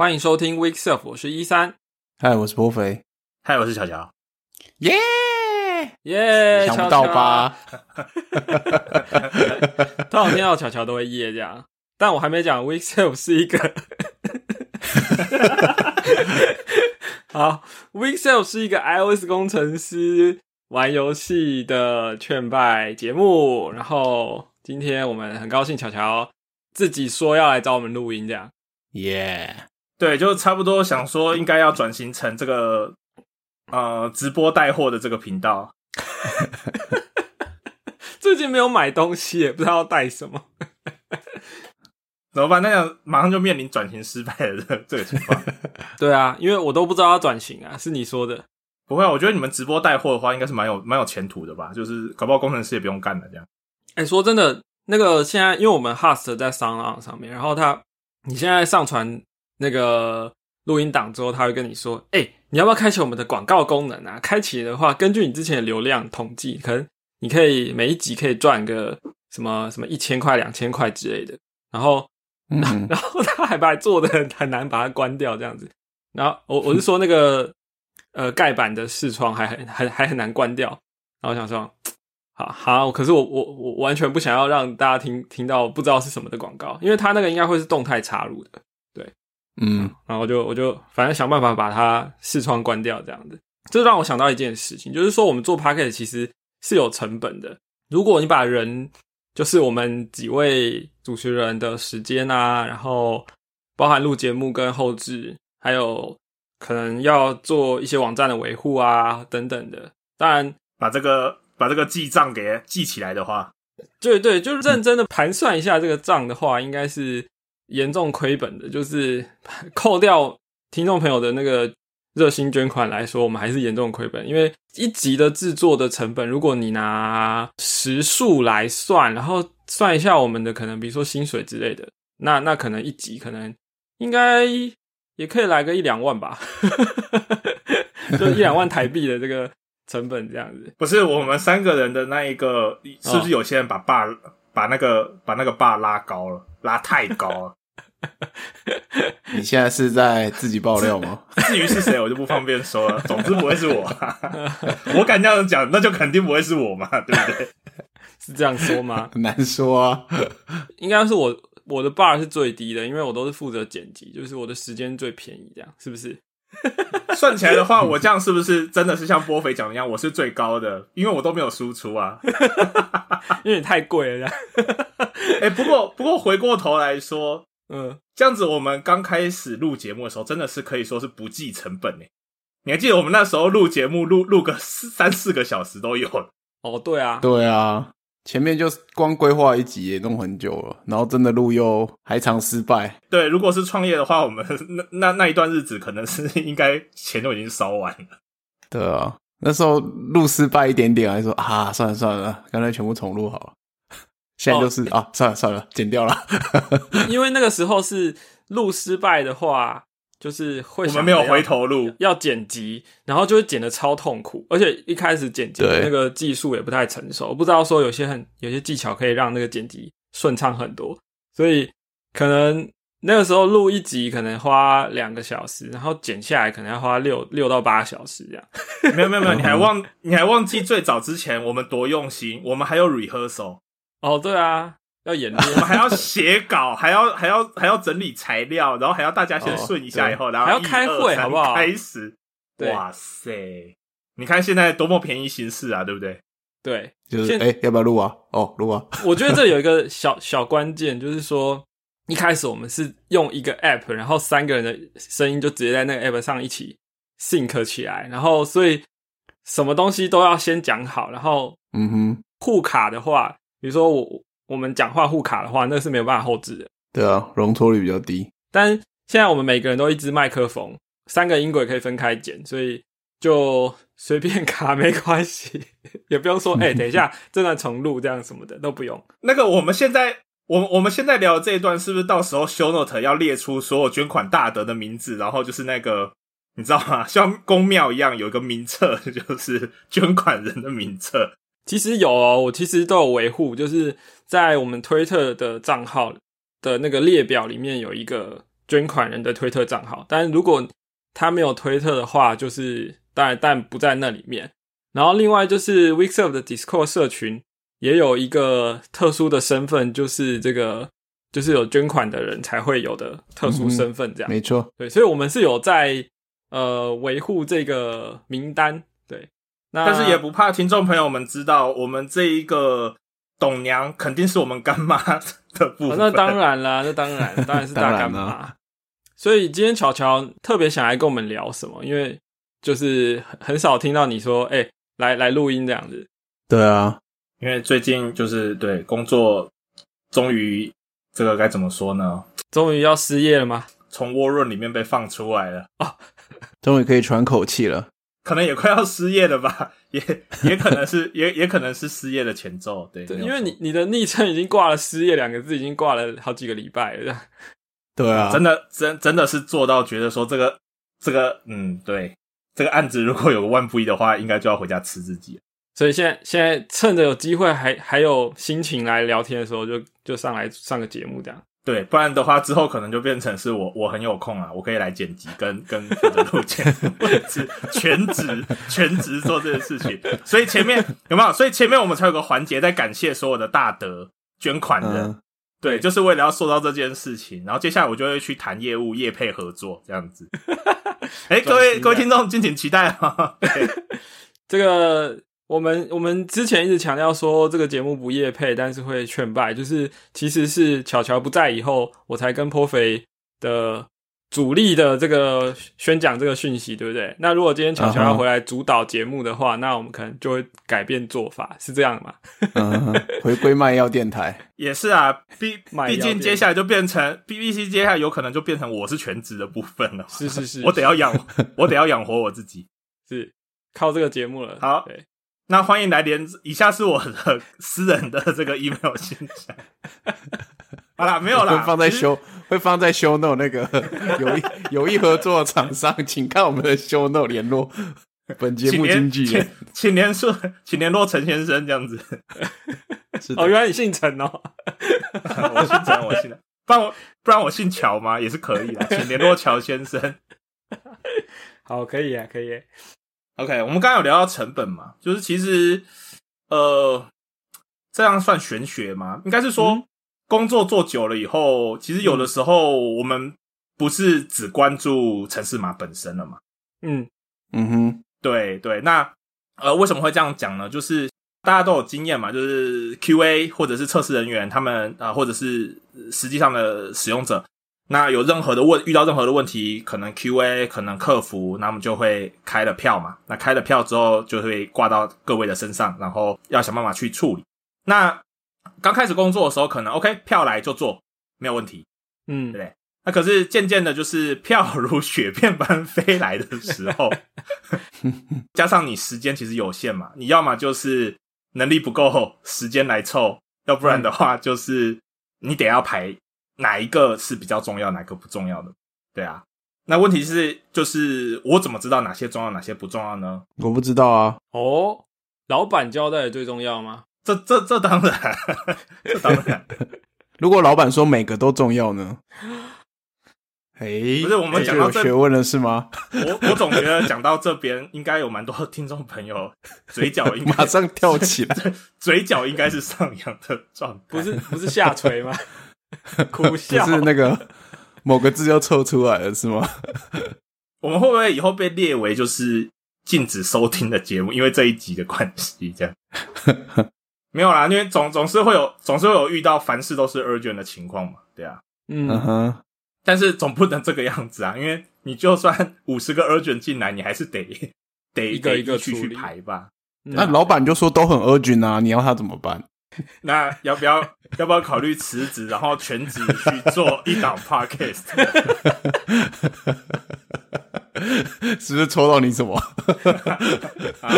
欢迎收听 Week Self，我是一三，嗨，我是波肥，嗨，我是乔乔，耶！耶，想不到吧？通常听到乔乔都会耶这样，但我还没讲 Week Self 是一个，好，Week Self 是一个 iOS 工程师玩游戏的劝败节目，然后今天我们很高兴乔乔自己说要来找我们录音这样，耶。对，就差不多想说，应该要转型成这个呃直播带货的这个频道。最近没有买东西，也不知道要带什么，怎么办？那样马上就面临转型失败的这这个情况。对啊，因为我都不知道要转型啊，是你说的。不会，我觉得你们直播带货的话，应该是蛮有蛮有前途的吧？就是搞不好工程师也不用干了这样。哎，说真的，那个现在因为我们 Host 在商浪上面，然后他你现在上传。那个录音档之后，他会跟你说：“哎，你要不要开启我们的广告功能啊？开启的话，根据你之前的流量统计，可能你可以每一集可以赚个什么什么一千块、两千块之类的。然后，然后他还把做的很难把它关掉这样子。然后我我是说那个呃盖板的视窗还很还还很难关掉。然后想说，好好，可是我我我完全不想要让大家听听到不知道是什么的广告，因为他那个应该会是动态插入的。”嗯，然后我就我就反正想办法把它视窗关掉，这样子，这让我想到一件事情，就是说我们做 p a c k e t 其实是有成本的。如果你把人，就是我们几位主持人的时间啊，然后包含录节目跟后置，还有可能要做一些网站的维护啊等等的，当然把这个把这个记账给记起来的话，对对，就是认真的盘算一下这个账的话，应该是。严重亏本的，就是 扣掉听众朋友的那个热心捐款来说，我们还是严重亏本。因为一集的制作的成本，如果你拿时数来算，然后算一下我们的可能，比如说薪水之类的，那那可能一集可能应该也可以来个一两万吧，就一两万台币的这个成本这样子。不是我们三个人的那一个，是不是有些人把把把那个把那个把拉高了，拉太高了？你现在是在自己爆料吗？至于是谁，我就不方便说了。总之不会是我，我敢这样讲，那就肯定不会是我嘛，对不对？是这样说吗？很难说啊，应该是我我的 bar 是最低的，因为我都是负责剪辑，就是我的时间最便宜，这样是不是？算起来的话，我这样是不是真的是像波肥讲一样，我是最高的？因为我都没有输出啊，因为你太贵了。哎，不过不过回过头来说。嗯，这样子，我们刚开始录节目的时候，真的是可以说是不计成本呢。你还记得我们那时候录节目，录录个四三四个小时都有 哦，对啊，对啊，前面就光规划一集也弄很久了，然后真的录又还常失败。对，如果是创业的话，我们 那那那一段日子，可能是 应该钱都已经烧完了。对啊，那时候录失败一点点，还说啊，算了算了，干脆全部重录好了。现在就是啊，算了算了，剪掉了。因为那个时候是录失败的话，就是会我们没有回头路，要剪辑，然后就会剪的超痛苦，而且一开始剪辑那个技术也不太成熟，不知道说有些很有些技巧可以让那个剪辑顺畅很多，所以可能那个时候录一集可能花两个小时，然后剪下来可能要花六六到八小时这样。没有没有没有，你还忘 你还忘记最早之前我们多用心，我们还有 rehearsal。哦，对啊，要演练，我 们还要写稿，还要还要还要整理材料，然后还要大家先顺一下，以后然后还要开会，好不好？开始，哇塞！你看现在多么便宜形式啊，对不对？对，就是哎，要不要录啊？哦，录啊！我觉得这有一个 小小关键，就是说一开始我们是用一个 app，然后三个人的声音就直接在那个 app 上一起 sync 起来，然后所以什么东西都要先讲好，然后嗯哼，互卡的话。比如说我我们讲话互卡的话，那是没有办法后置的。对啊，容错率比较低。但现在我们每个人都一支麦克风，三个音轨可以分开剪，所以就随便卡没关系，也不用说哎，等一下这段重录这样什么的都不用。那个我们现在我我们现在聊的这一段，是不是到时候 show note 要列出所有捐款大德的名字，然后就是那个你知道吗？像公庙一样有一个名册，就是捐款人的名册。其实有哦，我其实都有维护，就是在我们推特的账号的那个列表里面有一个捐款人的推特账号。但是如果他没有推特的话，就是当然但不在那里面。然后另外就是 Weekserve 的 Discord 社群也有一个特殊的身份，就是这个就是有捐款的人才会有的特殊身份，这样、没错，对，所以我们是有在呃维护这个名单，对，那但是也不怕听众朋友们知道，我们这一个董娘肯定是我们干妈的部分。哦那当然啦，那当然，当然是大干妈。所以今天巧巧特别想来跟我们聊什么？因为就是很很少听到你说，哎、来来录音这样子。对啊，因为最近就是对工作，终于这个该怎么说呢？终于要失业了吗？从沃润里面被放出来了，终于可以喘口气了。可能也快要失业了吧？也也可能是 也也可能是失业的前奏。对，因为你你的昵称已经挂了“失业”两个字，已经挂了好几个礼拜了。对啊，真的真真的是做到觉得说这个这个嗯，对这个案子如果有个万不一的话，应该就要回家吃自己。所以现在现在趁着有机会还还有心情来聊天的时候，就就上来上个节目这样。对，不然的话之后可能就变成是我我很有空啊，我可以来剪辑跟跟负责录节目，或者是全职全职做这件事情。所以前面有没有？所以前面我们才有个环节在感谢所有的大德捐款人，嗯，对，就是为了要做到这件事情。然后接下来我就会去谈业务、业配合作这样子。哎，各位各位听众，敬请期待啊！对这个我们我们之前一直强调说这个节目不夜配，但是会劝败，就是其实是巧巧不在以后，我才跟颇肥的主力的这个宣讲这个讯息，对不对？那如果今天巧巧要回来主导节目的话那我们可能就会改变做法，是这样吗？嗯，回归卖药电台，也是啊，毕毕竟接下来就变成 BBC，接下来有可能就变成我是全职的部分了。是是是，我得要养，我得要养活我自己。是靠这个节目了。好对，那欢迎来连，以下是我的私人的这个 email 信箱。好啦，没有啦，会放在修会放在修 no 那个 有意有意合作的厂商，请看我们的修 no 联络本节目经纪人。请请联络，请联络陈先生这样子。是哦，原来你姓陈哦。我姓陈，我姓，不然我不然我姓乔吗？也是可以的，请联络乔先生。好，可以啊，可以。OK，我们刚刚有聊到成本嘛，就是其实呃，这样算玄学吗？应该是说、嗯工作做久了以后，其实有的时候我们不是只关注城市码本身了嘛。嗯嗯哼，对对，那呃为什么会这样讲呢？就是大家都有经验嘛，就是 QA 或者是测试人员，他们啊、呃或者是呃实际上的使用者，那有任何的问遇到任何的问题，可能 QA 可能客服，那么就会开了票嘛。那开了票之后，就会挂到各位的身上，然后要想办法去处理。那刚开始工作的时候，可能 OK 票来就做，没有问题。嗯对，那可是渐渐的，就是票如雪片般飞来的时候，加上你时间其实有限嘛，你要么就是能力不够，时间来凑，要不然的话就是你得要排哪一个是比较重要，哪个不重要的。对啊，那问题是就是我怎么知道哪些重要，哪些不重要呢？我不知道啊，哦，老板交代的最重要吗？这这这当然，这当然 如果老板说每个都重要呢？哎，不是我们这讲到学问了是吗？我我总觉得讲到这边，应该有蛮多听众朋友 嘴角应该马上跳起来，嘴角应该是上扬的状态，不是不是下垂吗？苦不笑是那个某个字就凑出来了是吗？我们会不会以后被列为就是禁止收听的节目？因为这一集的关系，这样 没有啦，因为总总是会有总是会有遇到凡事都是 urgent 的情况嘛，对啊，嗯嗯，哼，但是总不能这个样子啊，因为你就算五十个 urgent 进来，你还是得得一个一个去去排吧。那老板就说都很 urgent 啊，你要他怎么办？那要不要要不要考虑辞职，然后全职去做一档 podcast？是不是抽到你什么？啊，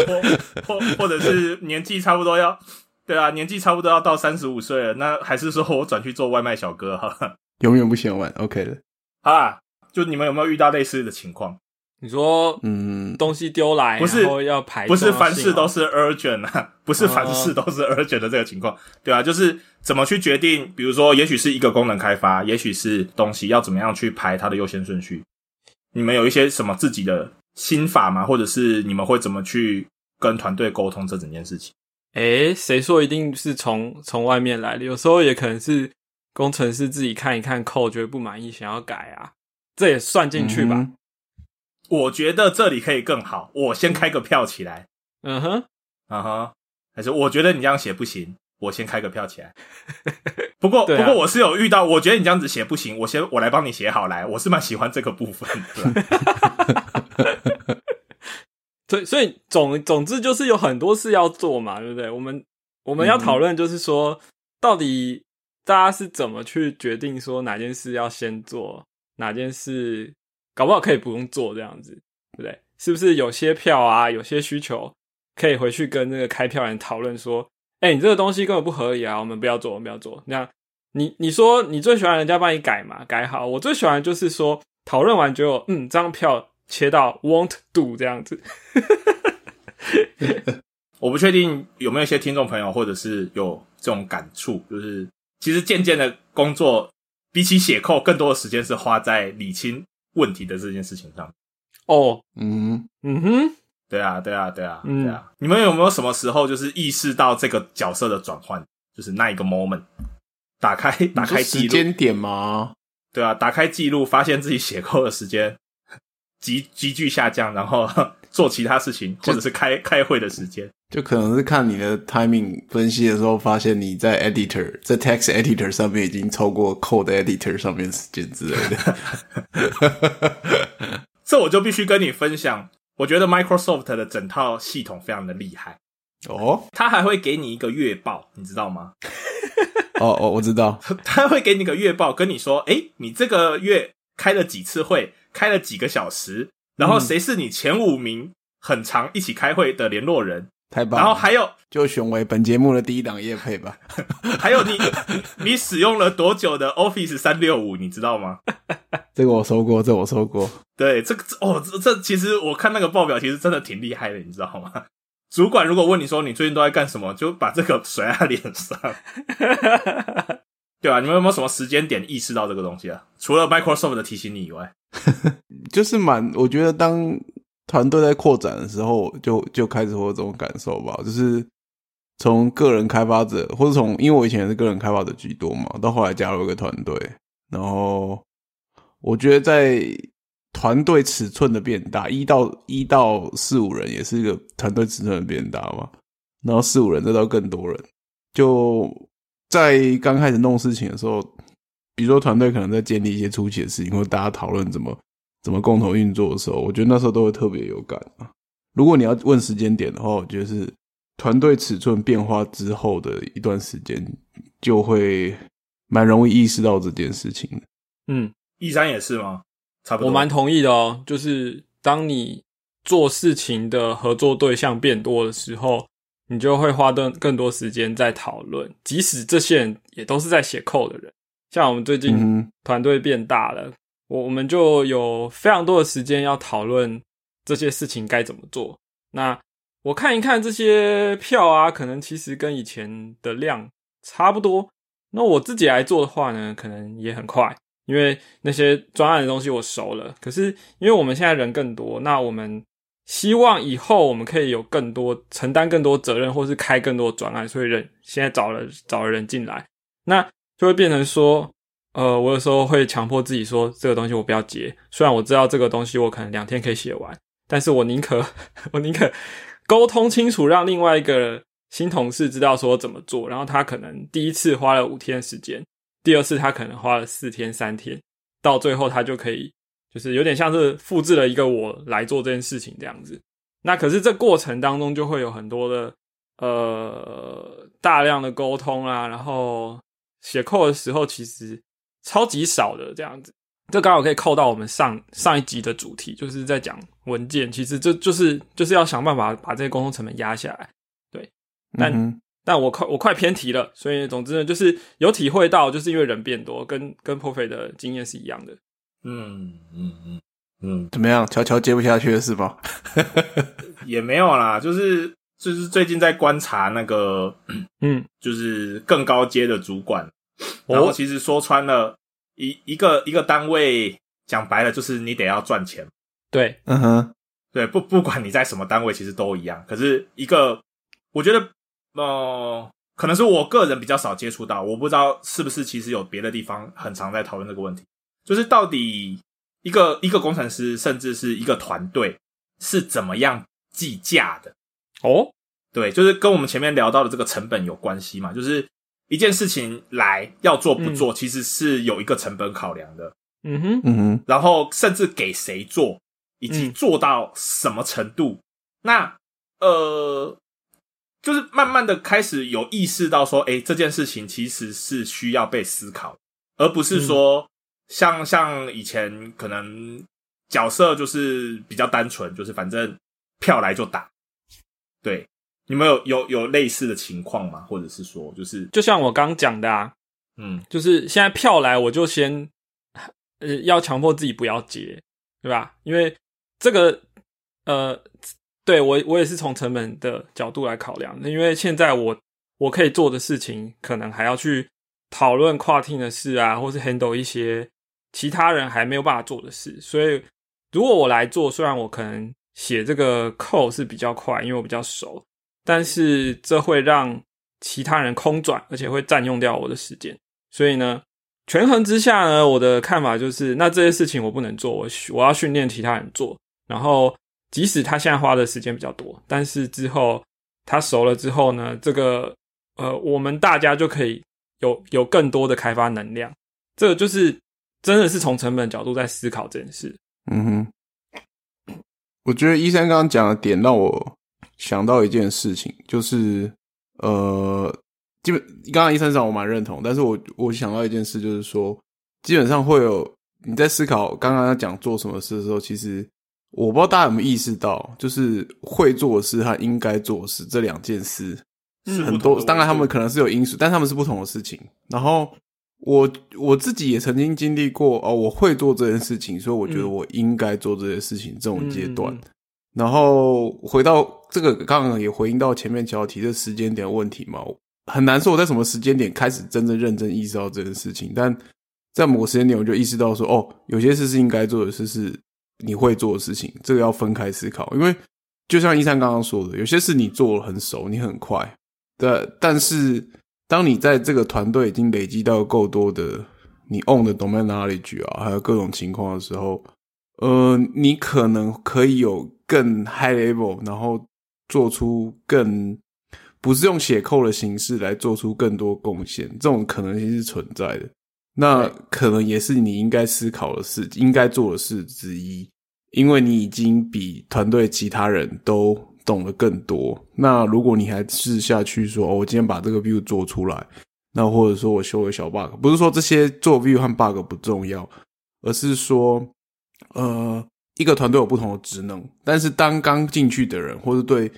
或或或者是年纪差不多要，对啊，年纪差不多要到三十五岁了，那还是说我转去做外卖小哥哈？永远不嫌晚，OK 的。好啦，就你们有没有遇到类似的情况？你说嗯，东西丢来，不是然后要排，不是凡事都是是 urgent 啊，不是凡事都是 urgent 的这个情况，对啊，就是怎么去决定，比如说，也许是一个功能开发，也许是东西要怎么样去排它的优先顺序，你们有一些什么自己的心法吗？或者是你们会怎么去跟团队沟通这整件事情？诶，谁说一定是从从外面来的？有时候也可能是工程师自己看一看扣，觉得不满意，想要改啊，这也算进去吧。嗯我觉得这里可以更好，我先开个票起来，嗯哼，啊哈，还是我觉得你这样写不行，我先开个票起来。不过、啊不过我是有遇到，我觉得你这样子写不行，我先我来帮你写好来，我是蛮喜欢这个部分 的。所以所以总总之就是有很多事要做嘛，对不对？我们我们要讨论就是说，到底大家是怎么去决定说哪件事要先做，哪件事搞不好可以不用做这样子，对不对？是不是有些票啊，有些需求可以回去跟那个开票人讨论说，哎、你这个东西根本不合理啊，我们不要做，我们不要做。那样你你说你最喜欢人家帮你改嘛？改好，我最喜欢就是说讨论完就嗯，这张票切到 won't do 这样子。我不确定有没有一些听众朋友或者是有这种感触，就是其实渐渐的工作比起写扣，更多的时间是花在理清问题的这件事情上。哦，嗯，嗯哼，对啊，对啊，对啊，嗯。对啊。你们有没有什么时候就是意识到这个角色的转换，就是那一个 moment，打开打开时记录，间点吗？对啊，打开记录，发现自己写扣的时间急急剧下降，然后做其他事情，或者是开开会的时间。就可能是看你的 timing 分析的时候，发现你在 editor 在 text editor 上面已经超过 code editor 上面时间之类的。这我就必须跟你分享，我觉得 Microsoft 的整套系统非常的厉害，哦它还会给你一个月报，你知道吗？哦哦，我知道。他会给你个月报，跟你说，诶，你这个月开了几次会，开了几个小时，然后谁是你前五名很常一起开会的联络人，太棒了！然后还有就选为本节目的第一档夜配吧。还有你 你使用了多久的 Office 三六五，你知道吗？这个我收过，这我收过。对，这个哦，这这其实我看那个报表，其实真的挺厉害的，你知道吗？主管如果问你说你最近都在干什么，就把这个甩在他脸上。对啊，你们有没有什么时间点意识到这个东西啊？除了 Microsoft 的提醒你以外，就是蛮，我觉得当团队在扩展的时候，就就开始会有这种感受吧。就是从个人开发者，或者从因为我以前是个人开发者居多嘛，到后来加入一个团队，然后我觉得在团队尺寸的变大，一到一到四五人也是一个团队尺寸的变大嘛，然后四五人再到更多人，就在刚开始弄事情的时候，比如说团队可能在建立一些初期的事情，或者大家讨论怎么怎么共同运作的时候，我觉得那时候都会特别有感啊。如果你要问时间点的话，我觉得是团队尺寸变化之后的一段时间，就会蛮容易意识到这件事情的。嗯，一三也是吗？差不多。我蛮同意的哦。就是当你做事情的合作对象变多的时候，你就会花更更多时间在讨论，即使这些人也都是在写 code 的人。像我们最近团队变大了，我我们就有非常多的时间要讨论这些事情该怎么做。那我看一看这些票啊，可能其实跟以前的量差不多。那我自己来做的话呢，可能也很快，因为那些专案的东西我熟了。可是因为我们现在人更多，那我们希望以后我们可以有更多承担更多责任，或是开更多专案，所以人现在找了找了人进来，那就会变成说，呃，我有时候会强迫自己说这个东西我不要接，虽然我知道这个东西我可能两天可以写完，但是我宁可 我宁可沟通清楚，让另外一个新同事知道说怎么做，然后他可能第一次花了五天时间，第二次他可能花了四天三天，到最后他就可以就是有点像是复制了一个我来做这件事情这样子。那可是这过程当中就会有很多的呃大量的沟通啊，然后写扣的时候其实超级少的这样子。这刚好可以扣到我们上上一集的主题，就是在讲文件。其实这就是就是要想办法把这些沟通成本压下来。对但嗯但我快我快偏题了，所以总之呢，就是有体会到，就是因为人变多，跟跟 f e 的经验是一样的。嗯嗯嗯嗯，怎么样？乔乔接不下去了是吧？也没有啦，就是就是最近在观察那个，嗯，就是更高阶的主管，然后其实说穿了，一一个一个单位讲白了就是你得要赚钱，对，嗯哼，对，不不管你在什么单位，其实都一样。可是一个，我觉得，呃，可能是我个人比较少接触到，我不知道是不是其实有别的地方很常在讨论这个问题，就是到底一个一个工程师，甚至是一个团队是怎么样计价的。哦，对，就是跟我们前面聊到的这个成本有关系嘛，就是一件事情来要做不做，其实是有一个成本考量的，嗯哼，嗯哼，然后甚至给谁做，以及嗯。做到什么程度，那呃，就是慢慢的开始有意识到说，诶，这件事情其实是需要被思考，而不是说、像像以前可能角色就是比较单纯，就是反正票来就打，对。你们有有有类似的情况吗？或者是说，就是就像我刚讲的啊，嗯就是现在票来，我就先呃要强迫自己不要接，对吧？因为这个呃，对我我也是从成本的角度来考量的，因为现在我我可以做的事情，可能还要去讨论跨 team 的事啊，或是 handle 一些其他人还没有办法做的事，所以如果我来做，虽然我可能写这个 code 是比较快，因为我比较熟，但是这会让其他人空转，而且会占用掉我的时间。所以呢，权衡之下呢，我的看法就是，那这些事情我不能做，我我要训练其他人做。然后，即使他现在花的时间比较多，但是之后他熟了之后呢，这个呃，我们大家就可以有有更多的开发能量。这就是真的是从成本角度在思考这件事。嗯哼，我觉得医生刚刚讲的点让我想到一件事情，就是呃，基本刚刚医生讲我蛮认同，但是我我想到一件事，就是说，基本上会有你在思考刚刚要讲做什么事的时候，其实我不知道大家有没有意识到，就是会做的事和应该做的事这两件事，很多，当然他们可能是有因素，但他们是不同的事情。然后我我自己也曾经经历过哦，我会做这件事情，所以我觉得嗯。我应该做这件事情这种阶段。然后回到这个，刚刚也回应到前面乔提的时间点问题嘛，很难说我在什么时间点开始真正认真意识到这件事情，但在某个时间点我就意识到说，哦，有些事是应该做的事，是你会做的事情，这个要分开思考，因为就像一三刚刚说的，有些事你做了很熟，你很快，对，但是当你在这个团队已经累积到够多的你 own 的 domain knowledge 啊，还有各种情况的时候，呃，你可能可以有更 high level，然后做出更不是用写扣的形式来做出更多贡献，这种可能性是存在的。那可能也是你应该思考的事，应该做的事之一，因为你已经比团队其他人都懂得更多。那如果你还试下去说，哦，我今天把这个 view 做出来，那或者说我修个小 bug，不是说这些做 view 和 bug 不重要，而是说，呃，一个团队有不同的职能，但是当刚进去的人，或者对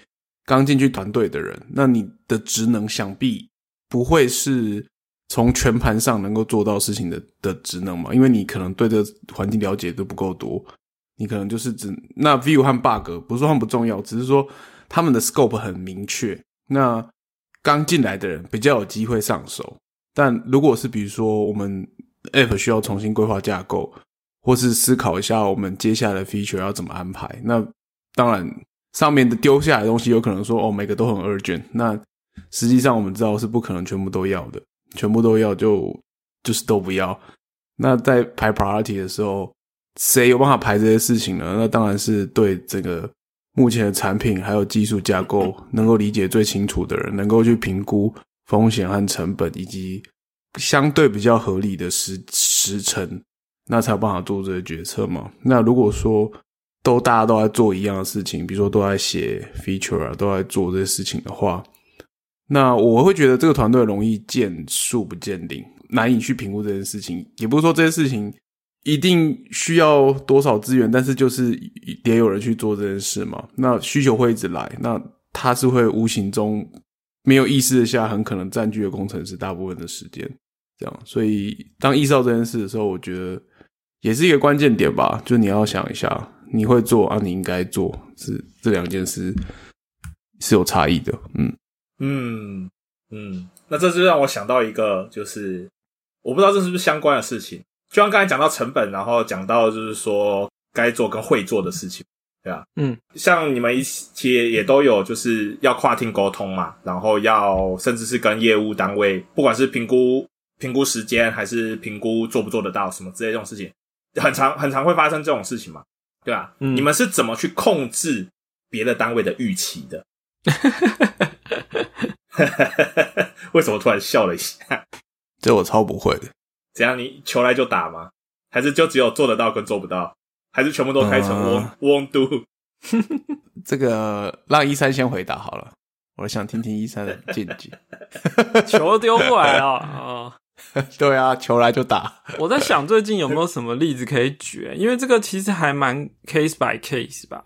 刚进去团队的人，那你的职能想必不会是从全盘上能够做到事情的的职能嘛，因为你可能对这环境了解都不够多，你可能就是只那 view 和 bug 不是说他们不重要，只是说他们的 scope 很明确，那刚进来的人比较有机会上手。但如果是比如说我们 app 需要重新规划架构，或是思考一下我们接下来的 feature 要怎么安排，那当然上面的丢下来的东西有可能说哦每个都很 urgent，那实际上我们知道是不可能全部都要的，全部都要就就是都不要。那在排 priority 的时候，谁有办法排这些事情呢？那当然是对这个目前的产品还有技术架构能够理解最清楚的人，能够去评估风险和成本，以及相对比较合理的时时程，那才有办法做这些决策嘛。那如果说都大家都在做一样的事情，比如说都在写 feature 啊，都在做这些事情的话，那我会觉得这个团队容易见树不见林，难以去评估这件事情。也不是说这些事情一定需要多少资源，但是就是也有人去做这件事嘛。那需求会一直来，那它是会无形中没有意识的下，很可能占据了工程师大部分的时间。这样，所以当意识到这件事的时候，我觉得也是一个关键点吧。就你要想一下，你会做啊，你应该做，是这两件事是有差异的。嗯嗯嗯，那这就让我想到一个，就是我不知道这是不是相关的事情，就像刚才讲到成本，然后讲到就是说该做跟会做的事情，对啊，嗯，像你们一起也都有就是要跨厅沟通嘛，然后要甚至是跟业务单位，不管是评估评估时间，还是评估做不做得到什么之类这种事情，很常很常会发生这种事情嘛，对吧？嗯你们是怎么去控制别的单位的预期的？为什么突然笑了一下？这我超不会的。怎样？你求来就打吗？还是就只有做得到跟做不到？还是全部都开成 won't do？这个让一三先回答好了，我想听听一三的见解。球丢过来了啊！对啊，球来就打。我在想最近有没有什么例子可以举，因为这个其实还蛮 case by case 吧。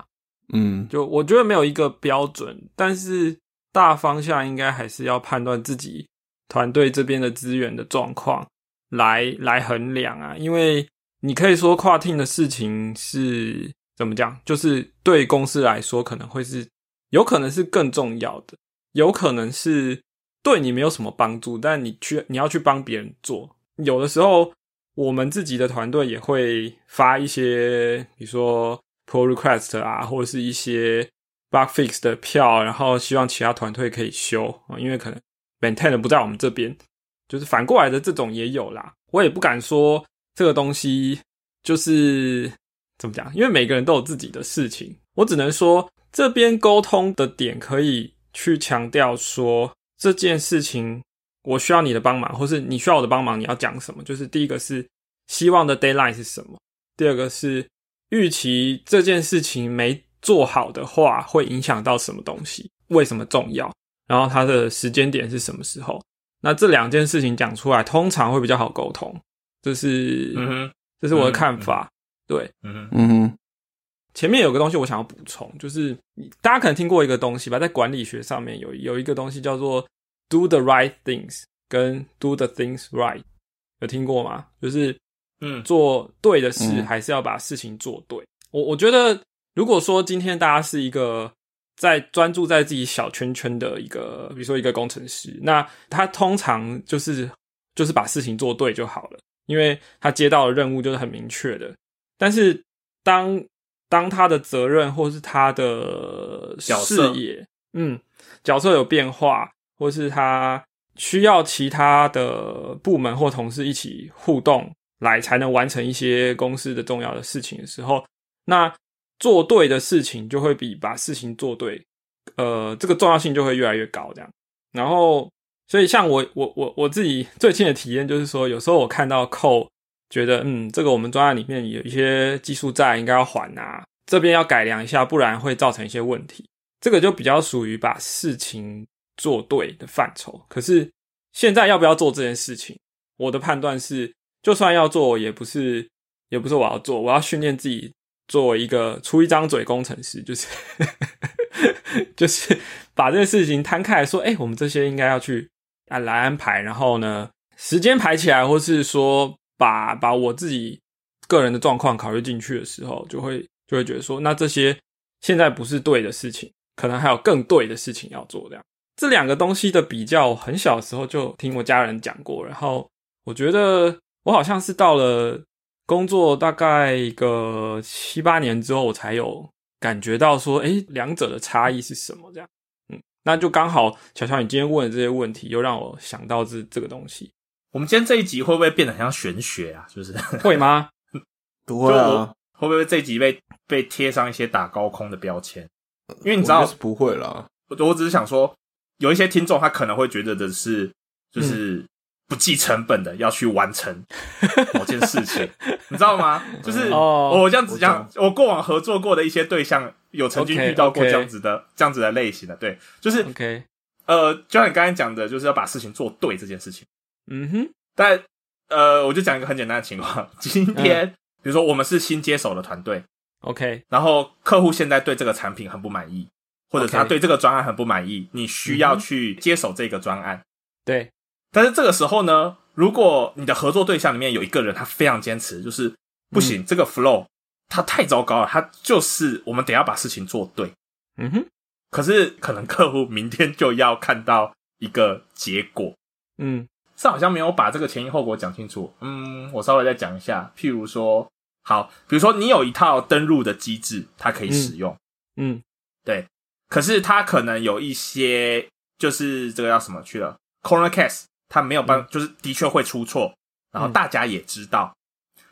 嗯就我觉得没有一个标准，但是大方向应该还是要判断自己团队这边的资源的状况来来衡量啊。因为你可以说跨听的事情是怎么讲，就是对公司来说可能会是有可能是更重要的，有可能是对你没有什么帮助，但你去你要去帮别人做。有的时候我们自己的团队也会发一些，比如说 pull request 啊，或者是一些 bug fix 的票，然后希望其他团队可以修啊，因为可能 maintain 的不在我们这边，就是反过来的这种也有啦。我也不敢说这个东西就是怎么讲，因为每个人都有自己的事情，我只能说这边沟通的点可以去强调说这件事情我需要你的帮忙，或是你需要我的帮忙，你要讲什么？就是第一个是希望的 deadline 是什么，第二个是预期这件事情没做好的话会影响到什么东西，为什么重要，然后它的时间点是什么时候？那这两件事情讲出来，通常会比较好沟通。这是，嗯哼，这是我的看法。对，嗯哼，嗯哼，前面有个东西我想要补充，就是大家可能听过一个东西吧，在管理学上面有有一个东西叫做 “do the right things” 跟 “do the things right”，有听过吗？就是嗯做对的事，嗯还是要把事情做对。我我觉得，如果说今天大家是一个在专注在自己小圈圈的一个，比如说一个工程师，那他通常就是就是把事情做对就好了，因为他接到的任务就是很明确的。但是当当他的责任或是他的视野，嗯，角色有变化，或是他需要其他的部门或同事一起互动，来才能完成一些公司的重要的事情的时候，那做对的事情就会比把事情做对，呃，这个重要性就会越来越高。这样，然后，所以像我我我我自己最近的体验就是说，有时候我看到扣，觉得嗯，这个我们专案里面有一些技术债应该要还啊，这边要改良一下，不然会造成一些问题。这个就比较属于把事情做对的范畴。可是现在要不要做这件事情，我的判断是，就算要做，也不是也不是我要做，我要训练自己作为一个出一张嘴工程师，就是 就是把这个事情摊开来说，哎、我们这些应该要去啊来安排，然后呢时间排起来，或是说把把我自己个人的状况考虑进去的时候，就会就会觉得说，那这些现在不是对的事情，可能还有更对的事情要做。这样这两个东西的比较，很小的时候就听我家人讲过，然后我觉得我好像是到了工作大概一个七八年之后，我才有感觉到说，诶，两者的差异是什么？这样，嗯，那就刚好乔乔你今天问的这些问题，又让我想到这这个东西，我们今天这一集会不会变得很像玄学啊？是不是会吗？不会啊，会不会这一集被被贴上一些打高空的标签？因为你知道是，不会啦。我我只是想说，有一些听众他可能会觉得的是，就是不计成本的要去完成某件事情，你知道吗？就是哦我这样子我讲，我过往合作过的一些对象，有曾经遇到过这样子的这样子的类型的，对，就是嗯 OK，呃，就像你刚才讲的，就是要把事情做对这件事情。嗯哼，但呃，我就讲一个很简单的情况，今嗯。天、比如说我们是新接手的团队，OK，然后客户现在对这个产品很不满意，或者是他对这个专案很不满意，你需要去接手这个专案。对，但是这个时候呢，如果你的合作对象里面有一个人他非常坚持，就是不行，这个 flow 他太糟糕了，他就是我们得要把事情做对。嗯哼，可是可能客户明天就要看到一个结果，嗯。这好像没有把这个前因后果讲清楚。嗯，我稍微再讲一下，譬如说，好，比如说你有一套登录的机制，它可以使用，嗯。对，可是它可能有一些就是这个叫什么去了？Corner case，它没有办法，就是的确会出错，然后嗯大家也知道，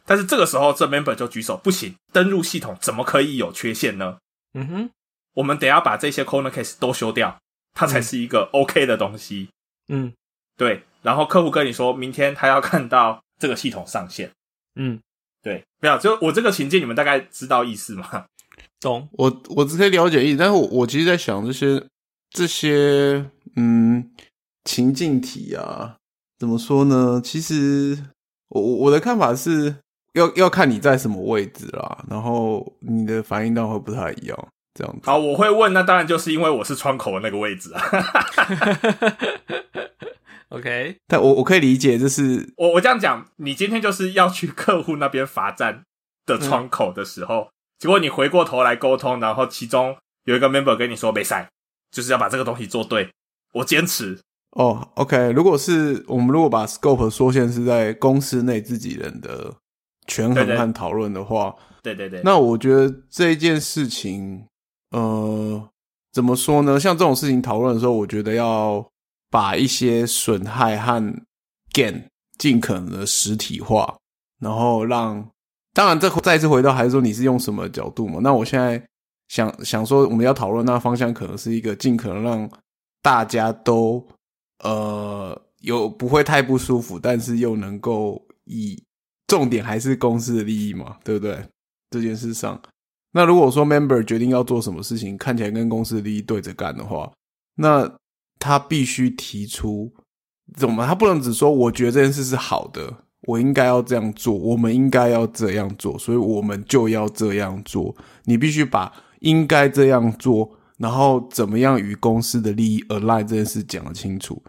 但是这个时候这 member 就举手，不行，登录系统怎么可以有缺陷呢？嗯哼，我们得要把这些 corner case 都修掉，它才是一个 OK 的东西。嗯对，然后客户跟你说明天他要看到这个系统上线。嗯，对，没有，就我这个情境，你们大概知道意思吗？懂。我我只可以了解意思，但是我我其实在想这些这些嗯情境题啊，怎么说呢？其实我我我的看法是要要看你在什么位置啦，然后你的反应当然会不太一样，这样子。好，我会问，那当然就是因为我是窗口的那个位置啊。OK，但我我可以理解，就是我我这样讲，你今天就是要去客户那边罚站的窗口的时候，结果你回过头来沟通，然后其中有一个 member 跟你说没赛，就是要把这个东西做对，我坚持。哦，OK。如果是我们如果把 scope 缩限是在公司内自己人的权衡和讨论的话，对对对，那我觉得这一件事情，呃，怎么说呢？像这种事情讨论的时候，我觉得要把一些损害和 gain 尽可能的实体化，然后让，当然这再次回到还是说你是用什么角度嘛？那我现在想想说，我们要讨论那个方向可能是一个尽可能让大家都呃有不会太不舒服，但是又能够以重点还是公司的利益嘛，对不对？这件事上，那如果说 member 决定要做什么事情，看起来跟公司的利益对着干的话，那他必须提出怎么？他不能只说我觉得这件事是好的，我应该要这样做，我们应该要这样做，所以我们就要这样做。你必须把应该这样做，然后怎么样与公司的利益 align 这件事讲得清楚。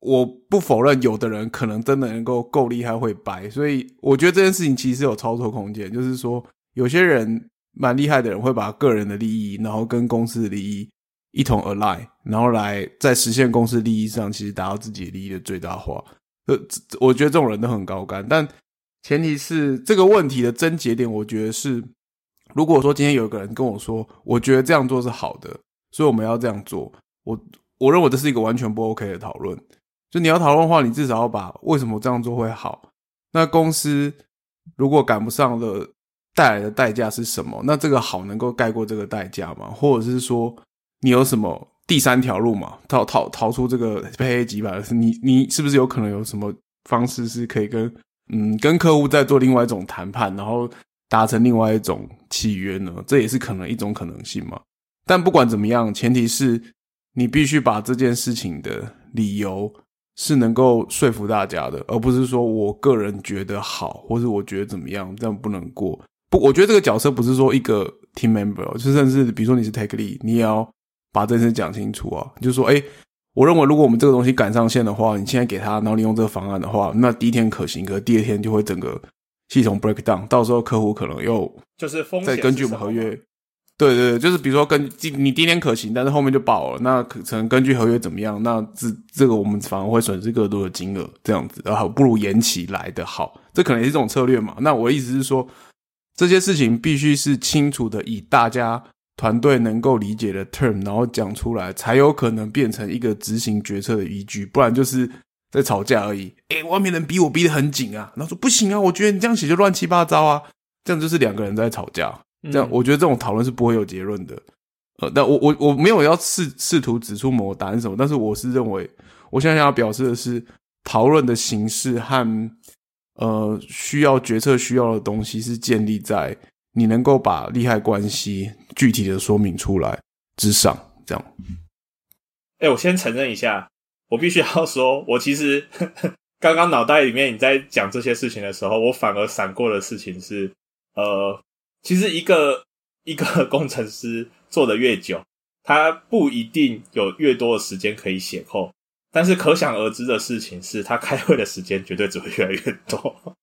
我不否认有的人可能真的能够够厉害会掰，所以我觉得这件事情其实有操作空间。就是说，有些人蛮厉害的人会把个人的利益，然后跟公司的利益一同 align，然后来在实现公司利益上，其实达到自己的利益的最大化。呃，这我觉得这种人都很高干，但前提是这个问题的症结点，我觉得是，如果说今天有一个人跟我说，我觉得这样做是好的，所以我们要这样做，我我认为这是一个完全不 OK 的讨论。就你要讨论的话，你至少要把为什么这样做会好。那公司如果赶不上了，带来的代价是什么？那这个好能够盖过这个代价吗？或者是说，你有什么第三条路嘛？逃逃逃出这个非黑几百的是你你是不是有可能有什么方式是可以跟嗯跟客户再做另外一种谈判，然后达成另外一种契约呢？这也是可能一种可能性嘛。但不管怎么样，前提是你必须把这件事情的理由是能够说服大家的，而不是说我个人觉得好，或者我觉得怎么样，这样不能过。不，我觉得这个角色不是说一个 team member，哦就甚至比如说你是 take lead，你也要把这件事讲清楚啊。就是说，哎、我认为如果我们这个东西赶上线的话，你现在给他，然后你用这个方案的话，那第一天可行，可第二天就会整个系统 break down，到时候客户可能又就是风再根据我们合约，对对对，就是比如说跟你第一天可行，但是后面就爆了，那可能根据合约怎么样，那这这个我们反而会损失更多的金额，这样子，然后不如延期来的好，这可能也是一种策略嘛。那我的意思是说，这些事情必须是清楚的，以大家团队能够理解的 term，然后讲出来，才有可能变成一个执行决策的依据，不然就是在吵架而已。诶，外面人逼我逼得很紧啊，然后说不行啊，我觉得你这样写就乱七八糟啊，这样就是两个人在吵架。这样，嗯我觉得这种讨论是不会有结论的。呃，但我我我没有要试试图指出某个答案是什么，但是我是认为，我现在想要表示的是，讨论的形式和呃需要决策需要的东西是建立在你能够把利害关系具体的说明出来之上。这样，哎、我先承认一下，我必须要说，我其实刚刚脑袋里面你在讲这些事情的时候，我反而闪过的事情是，呃，其实一个 一个工程师做的越久，他不一定有越多的时间可以写扣，但是可想而知的事情是他开会的时间绝对只会越来越多。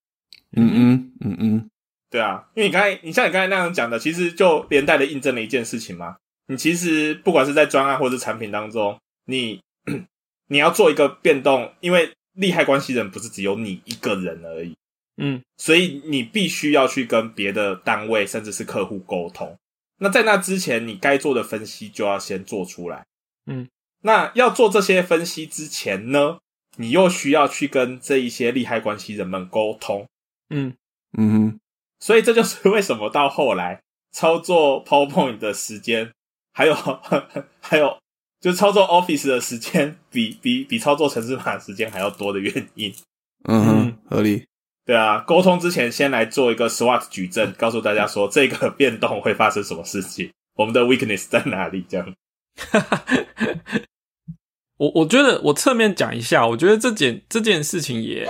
嗯嗯嗯嗯，对啊，因为你刚才你像你刚才那样讲的，其实就连带的印证了一件事情嘛。你其实不管是在专案或者产品当中，你 你要做一个变动，因为利害关系人不是只有你一个人而已，嗯所以你必须要去跟别的单位甚至是客户沟通。那在那之前，你该做的分析就要先做出来。嗯，那要做这些分析之前呢，你又需要去跟这一些利害关系人们沟通。嗯嗯哼，所以这就是为什么到后来操作 PowerPoint 的时间，还有 还有就是操作 Office 的时间，比比比操作城市码的时间还要多的原因。嗯哼嗯，合理。对啊，沟通之前先来做一个 SWOT 矩阵，告诉大家说这个 变动会发生什么事情，我们的 weakness 在哪里，这样。我我觉得我侧面讲一下，我觉得这件这件事情也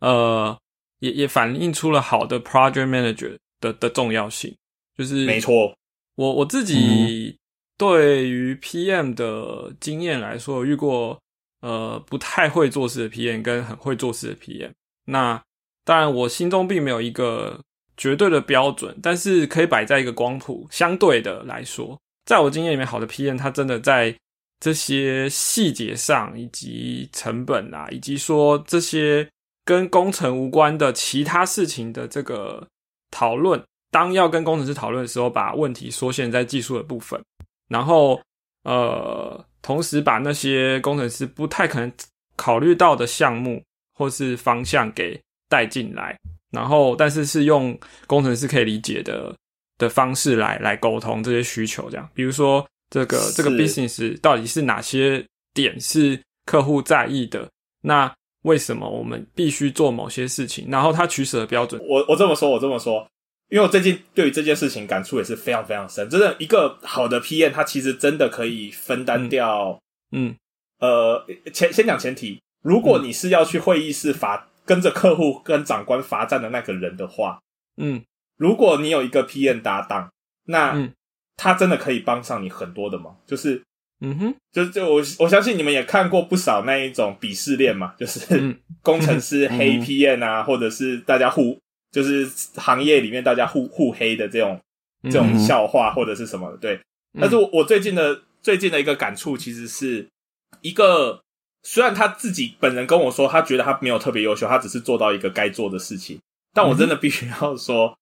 呃也也反映出了好的 project manager 的的重要性，就是没错，我我自己对于 PM 的经验来说，遇过呃不太会做事的 PM 跟很会做事的 PM。那当然，我心中并没有一个绝对的标准，但是可以摆在一个光谱相对的来说，在我经验里面，好的 PM 他真的在这些细节上，以及成本啊，以及说这些跟工程无关的其他事情的这个讨论，当要跟工程师讨论的时候，把问题缩限在技术的部分，然后呃，同时把那些工程师不太可能考虑到的项目或是方向给带进来，然后但是是用工程师可以理解的的方式来来沟通这些需求，这样，比如说这个这个 business 到底是哪些点是客户在意的，那为什么我们必须做某些事情，然后他取舍的标准，我我这么说，我这么说，因为我最近对于这件事情感触也是非常非常深。真的，一个好的 PM，他其实真的可以分担掉。嗯。呃，前先讲前提，如果你是要去会议室罚跟着客户跟长官罚站的那个人的话，嗯。如果你有一个 PM 搭档，那嗯。他真的可以帮上你很多的忙。就是嗯哼，就就我我相信你们也看过不少那一种鄙视链嘛，就是嗯。工程师黑嗯 PM 啊，或者是大家互就是行业里面大家互互黑的这种这种嗯笑话或者是什么的，对。但是我我最近的最近的一个感触，其实是一个虽然他自己本人跟我说，他觉得他没有特别优秀，他只是做到一个该做的事情，但我真的必须要说，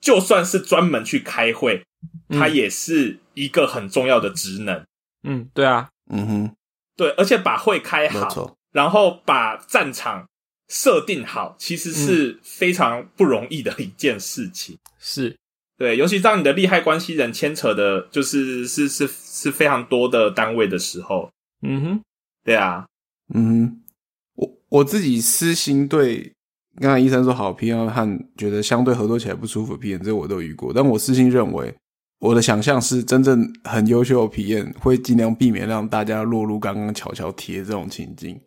就算是专门去开会，嗯。他也是一个很重要的职能。嗯，对啊，嗯哼，对，而且把会开好，然后把战场设定好，其实是非常不容易的一件事情。是，对，尤其当你的利害关系人牵扯的，就是是是是非常多的单位的时候，嗯哼，对啊，嗯哼，我我自己私心对刚才医生说好 PM 和觉得相对合作起来不舒服的 PM，这个我都遇过。但我私心认为，我的想象是真正很优秀的 PM 会尽量避免让大家落入刚刚巧巧贴这种情境，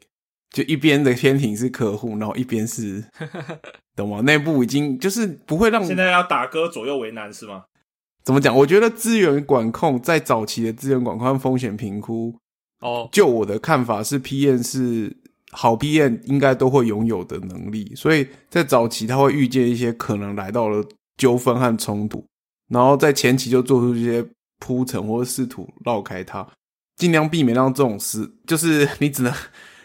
就一边的天庭是客户，然后一边是，懂吗？内部已经就是不会让现在要打歌左右为难是吗？怎么讲？我觉得资源管控在早期的资源管控和风险评估，哦，就我的看法是，PM 是好 PM 应该都会拥有的能力，所以在早期他会预见一些可能来到了纠纷和冲突，然后在前期就做出一些铺陈或者试图绕开它，尽量避免让这种事就是你只能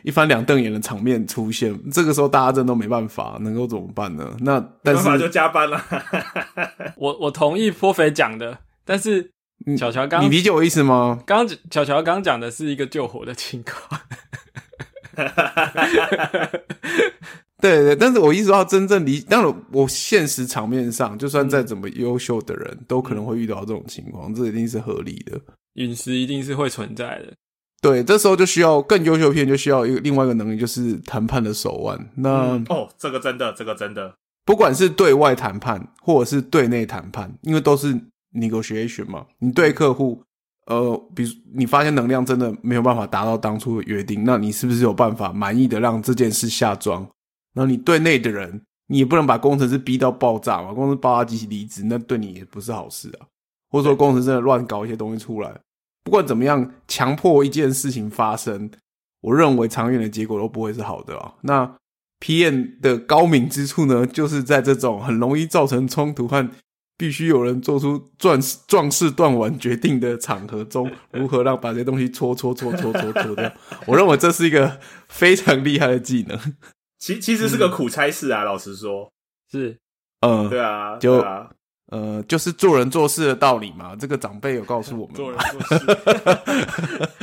一翻两瞪眼的场面出现。这个时候大家真的都没办法，能够怎么办呢？那但没办法就加班了。我我同意颇肥讲的，但是嗯巧巧刚你理解我意思吗？刚刚巧巧刚讲的是一个救火的情况，对对，但是我意识到真正理，当然我现实场面上，就算再怎么优秀的人，都可能会遇到这种情况，这一定是合理的。陨石一定是会存在的。对，这时候就需要更优秀片，就需要一个另外一个能力，就是谈判的手腕。那、哦，这个真的，这个真的，不管是对外谈判或者是对内谈判，因为都是 negotiation 嘛，你对客户，呃，比如你发现能量真的没有办法达到当初的约定，那你是不是有办法满意的让这件事下装？然后你对内的人，你也不能把工程师逼到爆炸嘛，工程师爆炸机器离职，那对你也不是好事啊。或者说工程师真的乱搞一些东西出来，不管怎么样，强迫一件事情发生，我认为长远的结果都不会是好的啊。那 PM 的高明之处呢，就是在这种很容易造成冲突和必须有人做出壮壮士断腕决定的场合中，如何让把这些东西搓搓搓搓搓搓掉。我认为这是一个非常厉害的技能。其其实是个苦差事啊，老实说，是嗯，对啊，就啊，呃，就是做人做事的道理嘛。这个长辈有告诉我们，做人做事，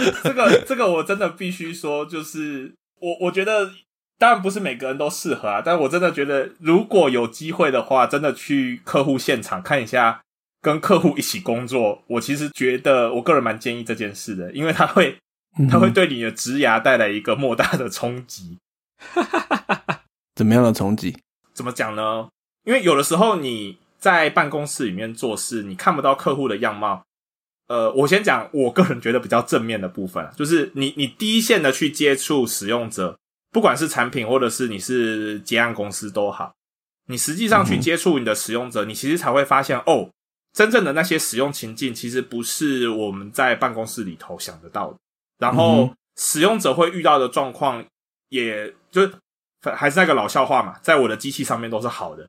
这个这个我真的必须说，就是我我觉得，当然不是每个人都适合啊，但我真的觉得，如果有机会的话，真的去客户现场看一下，跟客户一起工作，我其实觉得，我个人蛮建议这件事的，因为它会嗯它会对你的职涯带来一个莫大的冲击。怎么样的冲击？怎么讲呢？因为有的时候你在办公室里面做事，你看不到客户的样貌。呃，我先讲我个人觉得比较正面的部分啊，就是你你第一线的去接触使用者，不管是产品或者是你是结案公司都好，你实际上去接触你的使用者，你其实才会发现哦，真正的那些使用情境其实不是我们在办公室里头想得到的。然嗯后使用者会遇到的状况，也就是还是那个老笑话嘛，在我的机器上面都是好的。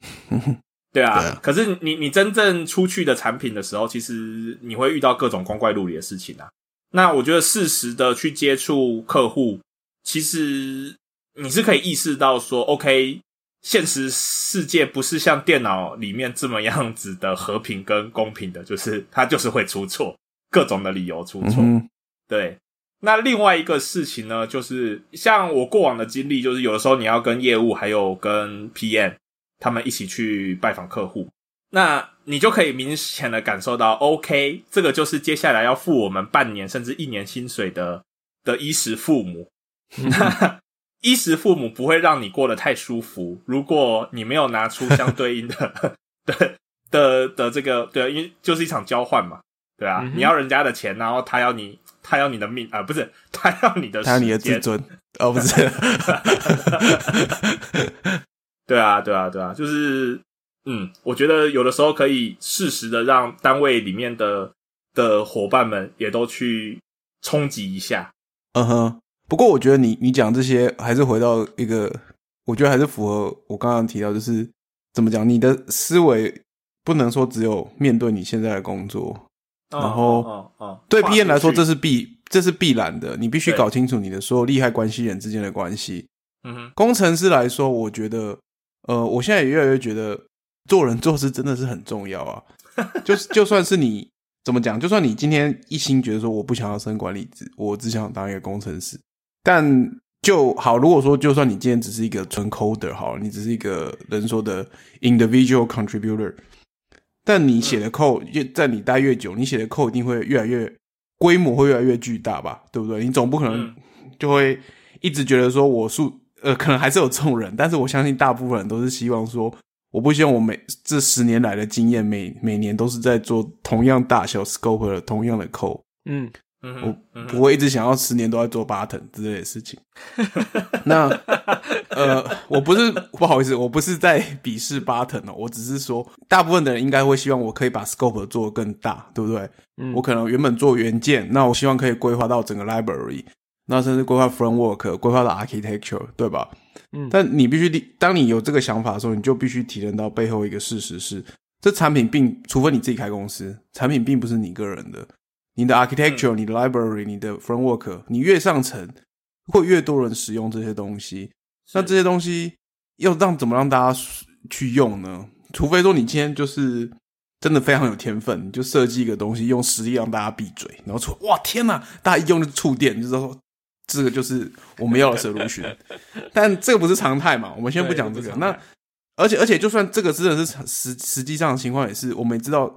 对啊，对啊可是你你真正出去的产品的时候，其实你会遇到各种光怪陆离的事情啊。那我觉得适时的去接触客户，其实你是可以意识到说，OK，现实世界不是像电脑里面这么样子的和平跟公平的，就是它就是会出错，各种的理由出错。嗯对，那另外一个事情呢，就是像我过往的经历，就是有的时候你要跟业务还有跟 PM 他们一起去拜访客户，那你就可以明显的感受到，OK，这个就是接下来要付我们半年甚至一年薪水的的衣食父母。那衣食父母不会让你过得太舒服，如果你没有拿出相对应的的的的这个对，因为就是一场交换嘛，对啊，嗯你要人家的钱，然后他要你，他要你的命啊、不是，他要你的，他要你的自。尊哦，不是，对啊，对啊，对啊，就是，嗯，我觉得有的时候可以适时的让单位里面的的伙伴们也都去冲击一下。嗯哼。不过我觉得你你讲这些还是回到一个，我觉得还是符合我刚刚提到，就是怎么讲，你的思维不能说只有面对你现在的工作，然后哦哦，对 P N 来说这是必这是必然的，你必须搞清楚你的所有利害关系人之间的关系。嗯哼，工程师来说，我觉得，呃，我现在也越来越觉得做人做事真的是很重要啊。就是就算是你怎么讲，就算你今天一心觉得说我不想要升管理职，我只想当一个工程师，但就好，如果说就算你今天只是一个纯 coder 好了，你只是一个人说的 individual contributor，但你写的 code 越在你待越久，你写的 code 一定会越来越规模会越来越巨大吧，对不对？你总不可能嗯。就会一直觉得说我数呃，可能还是有这种人，但是我相信大部分人都是希望说，我不希望我每这十年来的经验每每年都是在做同样大小 scope 的同样的 code，嗯，嗯我不会一直想要十年都在做 button 之类的事情。那呃，我不是不好意思，我不是在鄙视 button 哦，我只是说，大部分的人应该会希望我可以把 scope 做得更大，对不对？嗯我可能原本做元件，那我希望可以规划到整个 library，那甚至规划 framework，规划到 architecture，对吧？嗯但你必须，当你有这个想法的时候，你就必须体认到背后一个事实是，这产品并除非你自己开公司，产品并不是你个人的。你的 architecture、你的 library、你的 framework，你越上层，会越多人使用这些东西。那这些东西要让怎么让大家去用呢？除非说你今天就是真的非常有天分，你就设计一个东西，用实力让大家闭嘴，然后说哇天哪，大家一用就触电，就说这个就是我们要的 solution。但这个不是常态嘛，我们先不讲这个。那而且而且，就算这个真的是实实际上的情况，也是我们也知道，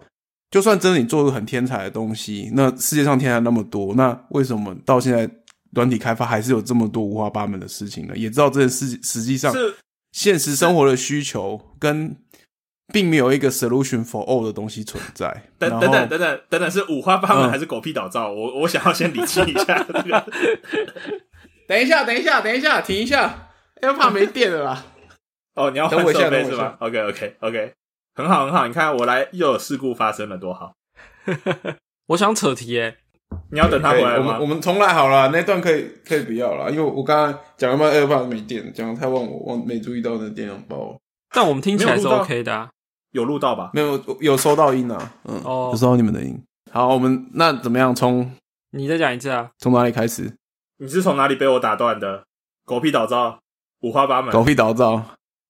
就算真的你做出很天才的东西，那世界上天才那么多，那为什么到现在软体开发还是有这么多五花八门的事情呢？也知道这件事实际上是现实生活的需求跟并没有一个 solution for all 的东西存在。等等等等等等等，是五花八门嗯还是狗屁倒灶？我我想要先理清一下这个。等一下，等一下，等一下，停一下，要怕没电了啦。哦，你要换等我一下设备等我一下是吧？OK OK OK，很好很好，你看我来又有事故发生了，多好。我想扯题诶，你要等他回来吗我们我？们重来好了，那段可以可以不要了，因为我刚刚讲了半 AirPods 没电，讲的太忘我忘没注意到那电量包，但我们听起来是 OK 的啊。有录到吧？没有有收到音啊，嗯，哦有收到你们的音。好，我们那怎么样？从你再讲一次啊？从哪里开始？你是从哪里被我打断的？狗屁倒灶，五花八门。狗屁倒灶，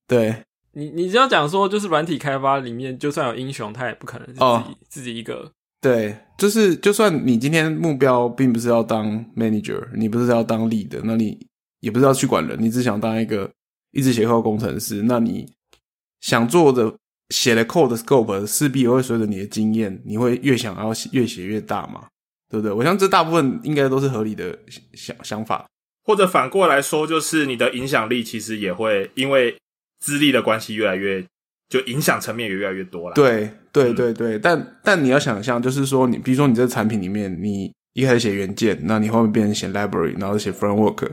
对，你你只要讲说，就是软体开发里面，就算有英雄，他也不可能是自己、哦自己一个。对，就是就算你今天目标并不是要当 manager，你不是要当 lead，那你也不是要去管人，你只想当一个一直写 code 工程师，那你想做的写的 code 的 scope 势必也会随着你的经验，你会越想要写越写越大嘛，对不对？我想这大部分应该都是合理的想想法。或者反过来说，就是你的影响力其实也会因为资历的关系越来越，就影响层面也越来越多了。，对对嗯对对，但但你要想象，就是说你，比如说你这个产品里面，你一开始写原件，那你后面变成写 library，然后写 framework，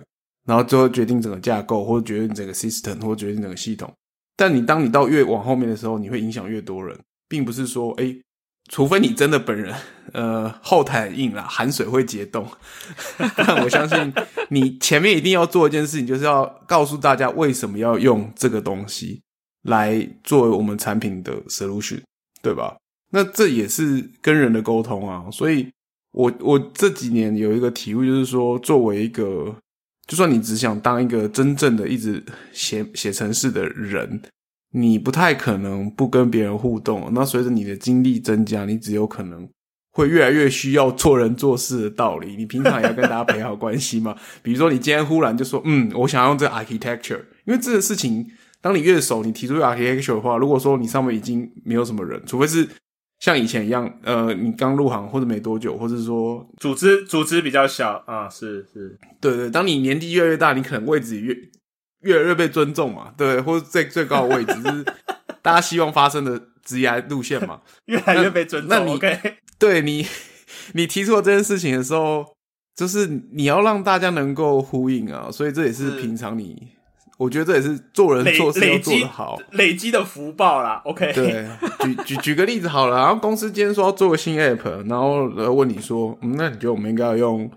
然后最后决定整个架构，或者决定整个 system，或者决定整个系统。但你当你到越往后面的时候，你会影响越多人，并不是说，哎，除非你真的本人，呃，后台硬啦，含水会结冻。但我相信你前面一定要做一件事情，就是要告诉大家为什么要用这个东西来作为我们产品的 solution，对吧？那这也是跟人的沟通啊。所以我我这几年有一个体悟，就是说，作为一个，就算你只想当一个真正的一直写写程式的人，你不太可能不跟别人互动。那随着你的经历增加，你只有可能会越来越需要做人做事的道理。你平常也要跟大家培好关系嘛。比如说，你今天忽然就说，嗯，我想要用这个 architecture，因为这个事情，当你越熟，你提出 architecture 的话，如果说你上面已经没有什么人，除非是像以前一样，呃，你刚入行或者没多久，或者说组织组织比较小啊，是是，对对，当你年纪越来越大，你可能位置也越越来越被尊重嘛，对，或者最最高的位置 就是大家希望发生的职业路线嘛。越来越被尊重。那你 OK，对你，你提出了这件事情的时候，就是你要让大家能够呼应啊，所以这也是是平常你，我觉得这也是做人做事要做得好。累积的福报啦。OK，对，举举举个例子好了，然后公司今天说要做个新 app，然后呃问你说，嗯，那你觉得我们应该要用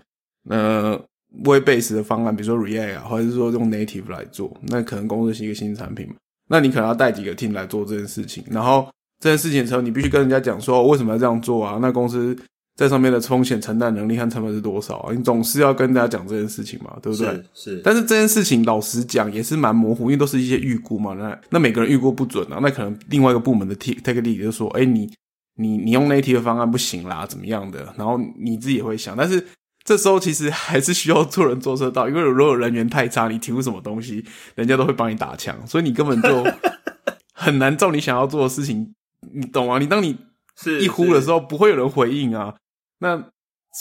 呃 web base 的方案，比如说 React 啊，或者是说用 native 来做？那可能公司是一个新产品嘛，那你可能要带几个 team 来做这件事情，然后这件事情的时候，你必须跟人家讲说哦为什么要这样做啊？那公司在上面的风险承担能力和成本是多少啊？你总是要跟大家讲这件事情嘛，对不对？是是，但是这件事情老实讲也是蛮模糊，因为都是一些预估嘛。那那每个人预估不准啊，那可能另外一个部门的 take take lead 就说：“哎、你你你用 native 的方案不行啦，怎么样的？”然后你自己也会想，但是这时候其实还是需要做人做车道，因为如果人缘太差，你提出什么东西，人家都会帮你打枪，所以你根本就 很难做你想要做的事情，你懂吗？你当你是一呼的时候，不会有人回应啊。那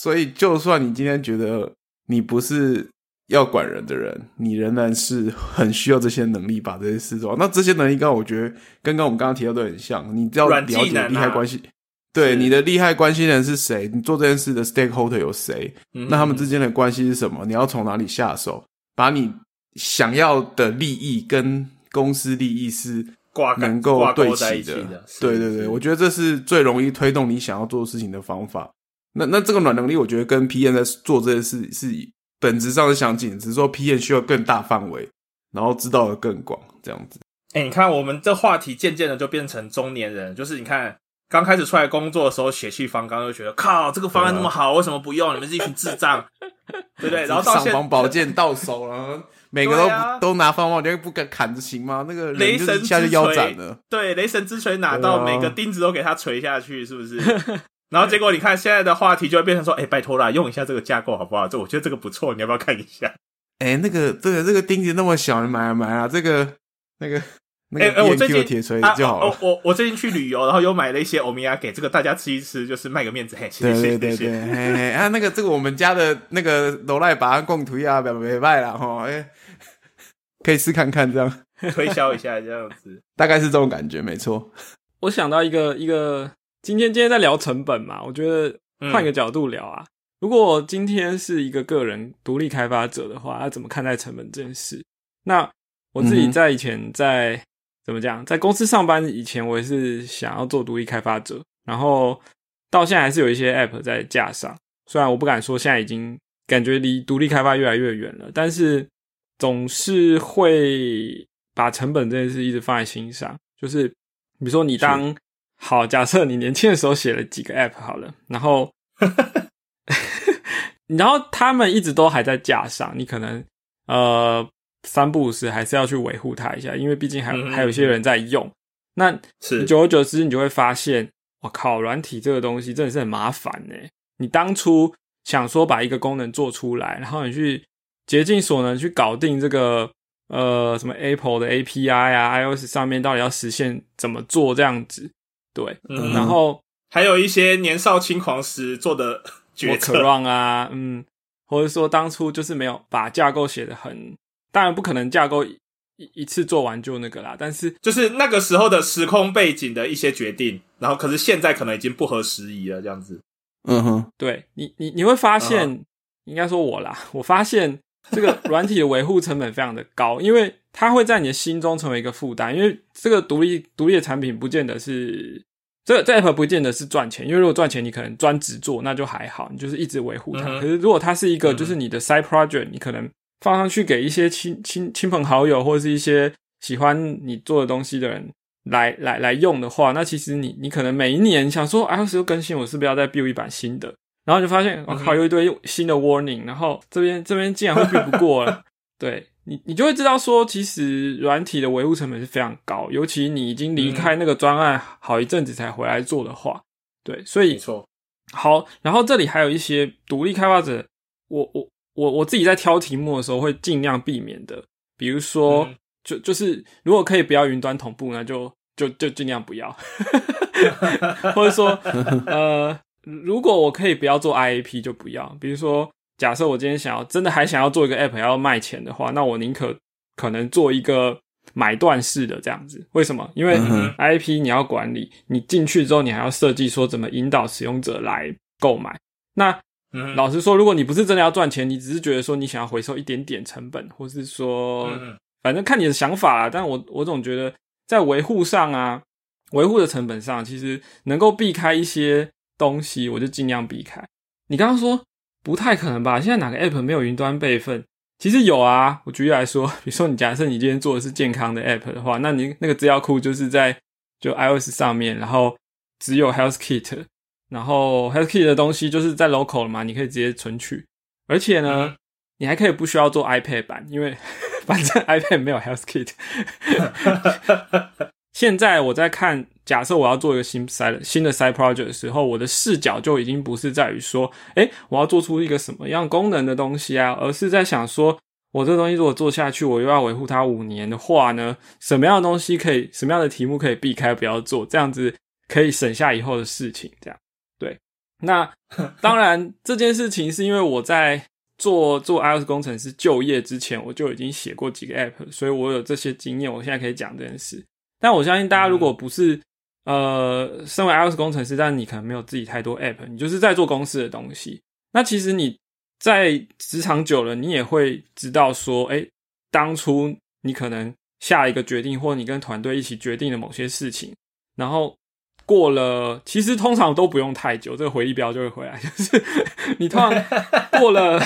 所以，就算你今天觉得你不是要管人的人，你仍然是很需要这些能力把这些事做好。那这些能力，刚刚我觉得跟刚刚我们刚刚提到都很像，你只要了解利害关系。对你的利害关系人是谁？你做这件事的 stakeholder 有谁？嗯那他们之间的关系是什么？你要从哪里下手？把你想要的利益跟公司利益是挂钩能够挂对齐的的。对对对，我觉得这是最容易推动你想要做事情的方法。那那这个软能力，我觉得跟 P N 在做这件事是本质上是相近，只是说 P N 需要更大范围，然后知道的更广，这样子。哎、你看，我们这话题渐渐的就变成中年人，就是你看刚开始出来工作的时候血气方刚，就觉得靠这个方案那么好，为什么不用？你们是一群智障，对不对？然后到现上房宝剑到手了，每个都、对啊都拿方法，你不敢砍着行吗？那个雷就神一下就腰斩了。对雷神之锤拿到，对啊每个钉子都给他锤下去，是不是？然后结果你看现在的话题就会变成说，哎、拜托啦，用一下这个架构好不好？这我觉得这个不错，你要不要看一下？哎、那个这个这个钉子那么小，你买啊买啊，这个那个那哎、个哎，我最近铁锤啊就好了。我我 我最近去旅游，然后又买了一些欧米亚给这个大家吃一吃，就是卖个面子，嘿，谢对谢谢对对对，谢谢。嘿嘿啊，那个这个我们家的那个罗赖把供图啊，表没卖了哈，哎、可以试看看，这样推销一下这样子。大概是这种感觉，没错。我想到一个一个，今天今天在聊成本嘛，我觉得嗯换个角度聊啊。如果今天是一个个人独立开发者的话，他怎么看待成本这件事？那我自己在以前在、怎么讲，在公司上班以前，我也是想要做独立开发者，然后到现在还是有一些 app 在架上，虽然我不敢说现在已经感觉离独立开发越来越远了，但是总是会把成本这件事一直放在心上。就是比如说你当好，假设你年轻的时候写了几个 App 好了，然后 然后他们一直都还在架上，你可能呃三不五时还是要去维护它一下，因为毕竟还嗯还有一些人在用。那是久而久之，你就会发现，我靠，软体这个东西真的是很麻烦呢。你当初想说把一个功能做出来，然后你去竭尽所能去搞定这个呃什么 Apple 的 API 啊，iOS 上面到底要实现怎么做这样子，对，嗯然后还有一些年少轻狂时做的决策，啊，嗯，或者说当初就是没有把架构写的很，当然不可能架构一一一次做完就那个啦，但是就是那个时候的时空背景的一些决定，然后可是现在可能已经不合时宜了，这样子。嗯哼，对你，你你会发现，嗯应该说我啦，我发现这个软体的维护成本非常的高，因为它会在你的心中成为一个负担。因为这个独立独立的产品不见得是这个这 app 不见得是赚钱，因为如果赚钱，你可能专职做那就还好，你就是一直维护它。嗯可是如果它是一个就是你的 side project，你可能放上去给一些亲亲亲朋好友或者是一些喜欢你做的东西的人。来来来用的话，那其实你你可能每一年想说 iOS 又更新，我是不是要再 build 一版新的？然后就发现我、靠，有一堆新的 warning，然后这边这边竟然会 build 不过了，对你你就会知道说，其实软体的维护成本是非常高，尤其你已经离开那个专案好一阵子才回来做的话，对，所以没错，好，然后这里还有一些独立开发者，我我我我自己在挑题目的时候会尽量避免的，比如说，嗯就就是如果可以不要云端同步，那就就就尽量不要，或者说，呃，如果我可以不要做 IAP 就不要，比如说，假设我今天想要真的还想要做一个 App 要卖钱的话，那我宁可可能做一个买断式的这样子。为什么？因为 IAP 你要管理，你进去之后你还要设计说怎么引导使用者来购买。那嗯，老实说，如果你不是真的要赚钱，你只是觉得说你想要回收一点点成本，或是说嗯反正看你的想法啦。但我我总觉得在维护上啊，维护的成本上，其实能够避开一些东西，我就尽量避开。你刚刚说不太可能吧？现在哪个 app 没有云端备份？其实有啊。我举例来说，比如说你假设你今天做的是健康的 app 的话，那你那个资料库就是在就 iOS 上面，然后只有 Health Kit，然后 Health Kit 的东西就是在 local 了嘛，你可以直接存取，而且呢。嗯你还可以不需要做 iPad 版，因为 反正 iPad 没有 Health Kit。现在我在看，假设我要做一个新 side 新的 side project 的时候，我的视角就已经不是在于说，哎，我要做出一个什么样功能的东西啊，而是在想说，我这个东西如果做下去，我又要维护它五年的话呢，什么样的东西可以，什么样的题目可以避开不要做，这样子可以省下以后的事情。这样对。那当然，这件事情是因为我在。做做 iOS 工程师就业之前，我就已经写过几个 App，所以我有这些经验，我现在可以讲这件事。但我相信大家如果不是、呃，身为 iOS 工程师，但你可能没有自己太多 App，你就是在做公司的东西。那其实你在职场久了，你也会知道说，哎、当初你可能下一个决定，或你跟团队一起决定了某些事情，然后过了，其实通常都不用太久，这个回忆标就会回来。就是你通常 过了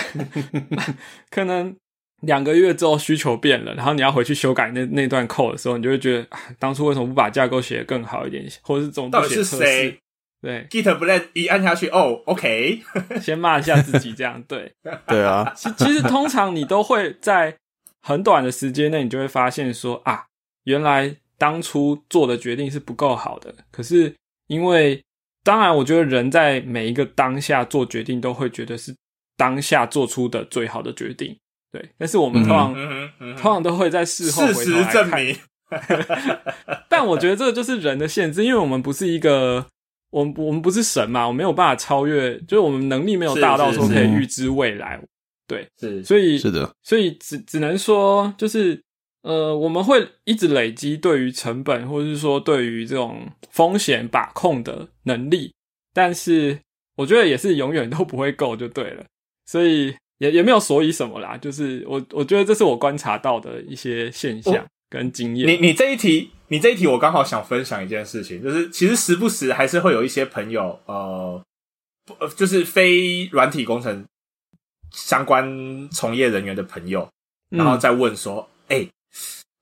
可能两个月之后需求变了，然后你要回去修改那那段 code 的时候，你就会觉得啊，当初为什么不把架构写得更好一点，或者是怎么到底是谁？对，Git Blend 一按下去，哦，OK，先骂一下自己，这样对。对啊，其其实通常你都会在很短的时间内，你就会发现说啊，原来当初做的决定是不够好的。可是因为，当然，我觉得人在每一个当下做决定，都会觉得是当下做出的最好的决定。对，但是我们通常、嗯嗯通，常都会在事后事回头来看。实证明，但我觉得这个就是人的限制，因为我们不是一个，我们我们不是神嘛，我们没有办法超越，就是我们能力没有大到说可以是预知未来。对是所以是的，所以只只能说，就是呃，我们会一直累积对于成本，或者是说对于这种风险把控的能力，但是我觉得也是永远都不会够，就对了。所以也也没有所以什么啦，就是我我觉得这是我观察到的一些现象跟经验。你你这一题，你这一题，我刚好想分享一件事情，就是其实时不时还是会有一些朋友，呃，就是非软体工程相关从业人员的朋友，然后再问说：“哎、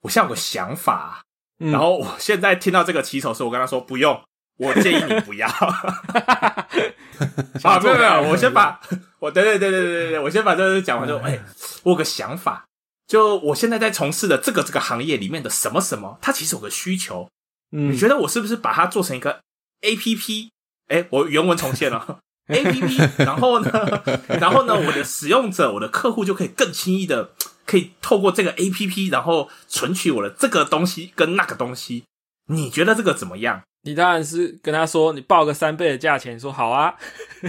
我现在有个想法然后我现在听到这个起手式，我跟他说不用，我建议你不要。啊，没有没有，我先把我对对对对对对对，我先把这个讲完就，哎、我有个想法，就我现在在从事的这个这个行业里面的什么什么，它其实有个需求，嗯。你觉得我是不是把它做成一个 A P P？哎，我原文重现了。A P P，然后呢，然后呢，我的使用者、我的客户就可以更轻易的，可以透过这个 A P P，然后存取我的这个东西跟那个东西。你觉得这个怎么样？你当然是跟他说，你报个三倍的价钱，说好啊，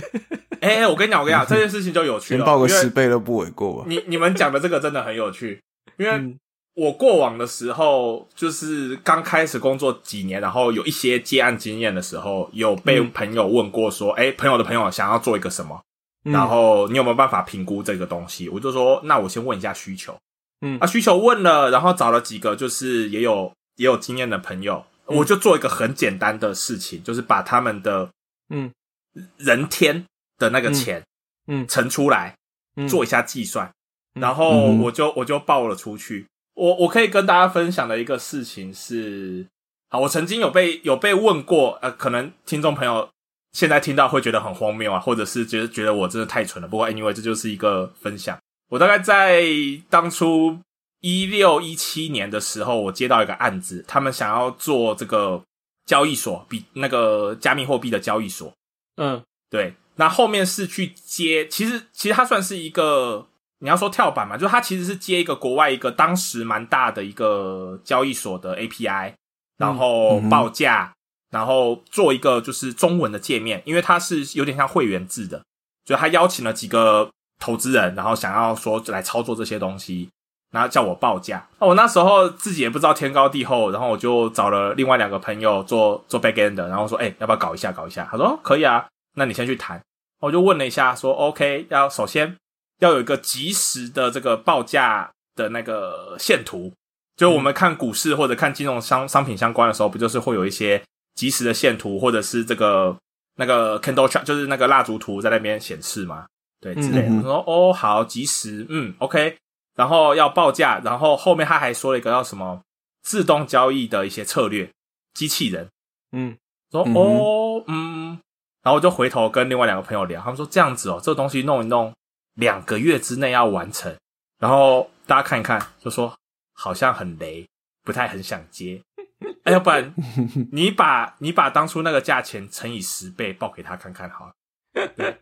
哎，我跟你讲，我跟你讲，这件事情就有趣了，先报个十倍都不为过吧？你你们讲的这个真的很有趣，因为嗯我过往的时候，就是刚开始工作几年，然后有一些接案经验的时候，有被嗯朋友问过说，哎、朋友的朋友想要做一个什么，嗯然后你有没有办法评估这个东西？我就说，那我先问一下需求。嗯。啊，需求问了，然后找了几个就是也有也有经验的朋友，嗯。我就做一个很简单的事情，就是把他们的嗯。人天的那个钱嗯。乘出来，嗯。做一下计算，嗯。然后我就我就报了出去。我我可以跟大家分享的一个事情是，好，我曾经有被有被问过，呃，可能听众朋友现在听到会觉得很荒谬啊，或者是觉得觉得我真的太蠢了。不过 anyway，这就是一个分享。我大概在当初一六一七年的时候，我接到一个案子，他们想要做这个交易所，比那个加密货币的交易所。嗯对，那后面是去接，其实其实它算是一个你要说跳板嘛，就是它其实是接一个国外一个当时蛮大的一个交易所的 API，然后报价，然后做一个就是中文的界面，因为它是有点像会员制的，就他邀请了几个投资人，然后想要说来操作这些东西。然后叫我报价，那我那时候自己也不知道天高地厚，然后我就找了另外两个朋友做做 back end 的，然后说，哎、要不要搞一下搞一下？他说、可以啊，那你先去谈。我就问了一下，说 OK，要首先要有一个及时的这个报价的那个线图，就我们看股市或者看金融商商品相关的时候，不就是会有一些及时的线图，或者是这个那个 candle chart，就是那个蜡烛图在那边显示嘛，对之类的。说哦，好，及时，嗯，OK，然后要报价，然后后面他还说了一个叫什么自动交易的一些策略机器人。嗯说哦，嗯，然后我就回头跟另外两个朋友聊，他们说这样子哦，这个东西弄一弄，两个月之内要完成。然后大家看一看，就说好像很雷，不太很想接。哎，要不然你把你把当初那个价钱乘以十倍报给他看看好了。对，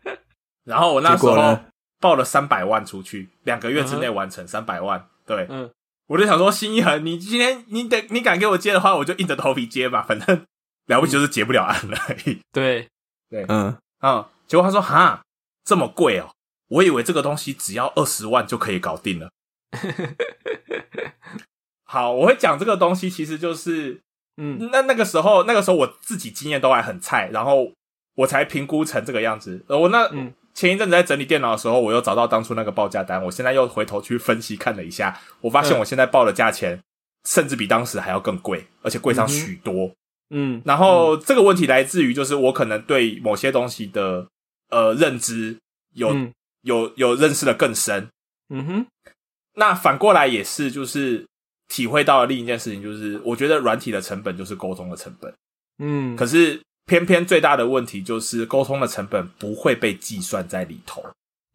然后我那时候报了三百万出去，两个月之内完成三百万。对，嗯我就想说，心一横，你今天你得你敢给我接的话，我就硬着头皮接吧，反正了不起就是结不了案了而已。对，嗯，嗯，结果他说哈这么贵哦，我以为这个东西只要二十万就可以搞定了。好，我会讲这个东西，其实就是嗯。那那个时候，那个时候我自己经验都还很菜，然后我才评估成这个样子。呃我那、嗯。前一阵子在整理电脑的时候，我又找到当初那个报价单，我现在又回头去分析看了一下，我发现嗯。我现在报的价钱甚至比当时还要更贵，而且贵上许多。嗯，然后这个问题来自于，就是我可能对某些东西的呃认知有、嗯。有有认识的更深。嗯哼，那反过来也是，就是体会到了另一件事情，就是我觉得软体的成本就是沟通的成本，嗯，可是偏偏最大的问题就是沟通的成本不会被计算在里头。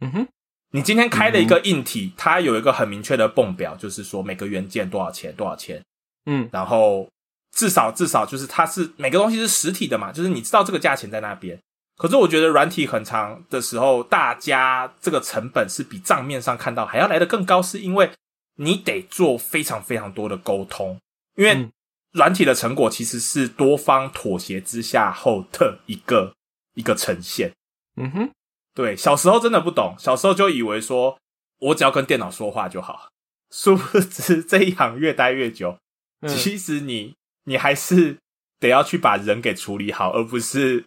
嗯哼，你今天开了一个硬体，它有一个很明确的泵表，就是说每个元件多少钱，多少钱。嗯然后至少至少就是它是每个东西是实体的嘛，就是你知道这个价钱在那边。可是我觉得软体很长的时候，大家这个成本是比账面上看到还要来得更高，是因为你得做非常非常多的沟通，因为嗯软体的成果其实是多方妥协之下后的一个一个呈现。嗯哼，对，小时候真的不懂，小时候就以为说我只要跟电脑说话就好，殊不知这一行越待越久，嗯其实你你还是得要去把人给处理好，而不是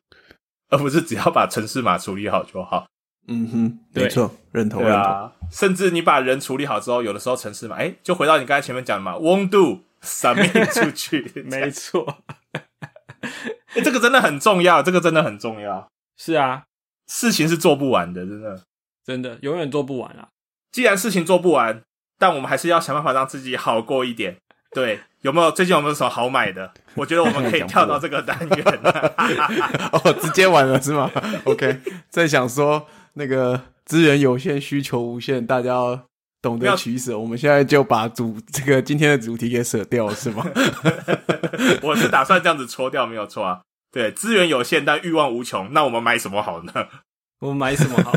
而不是只要把城市码处理好就好。嗯哼，对没错，认同认同。对啊，甚至你把人处理好之后，有的时候城市嘛，哎，就回到你刚才前面讲的嘛，won't do submit 出去，没错，诶 这个真的很重要，这个真的很重要。是啊，事情是做不完的，真的。真的永远做不完啊！既然事情做不完，但我们还是要想办法让自己好过一点。对，有没有最近有没有什么好买的？我觉得我们可以跳到这个单元。哦，直接完了是吗？OK，在想说那个资源有限，需求无限，大家要懂得取舍。我们现在就把主这个今天的主题给舍掉，是吗？我是打算这样子戳掉，没有错啊。对，资源有限，但欲望无穷，那我们买什么好呢？我们买什么好？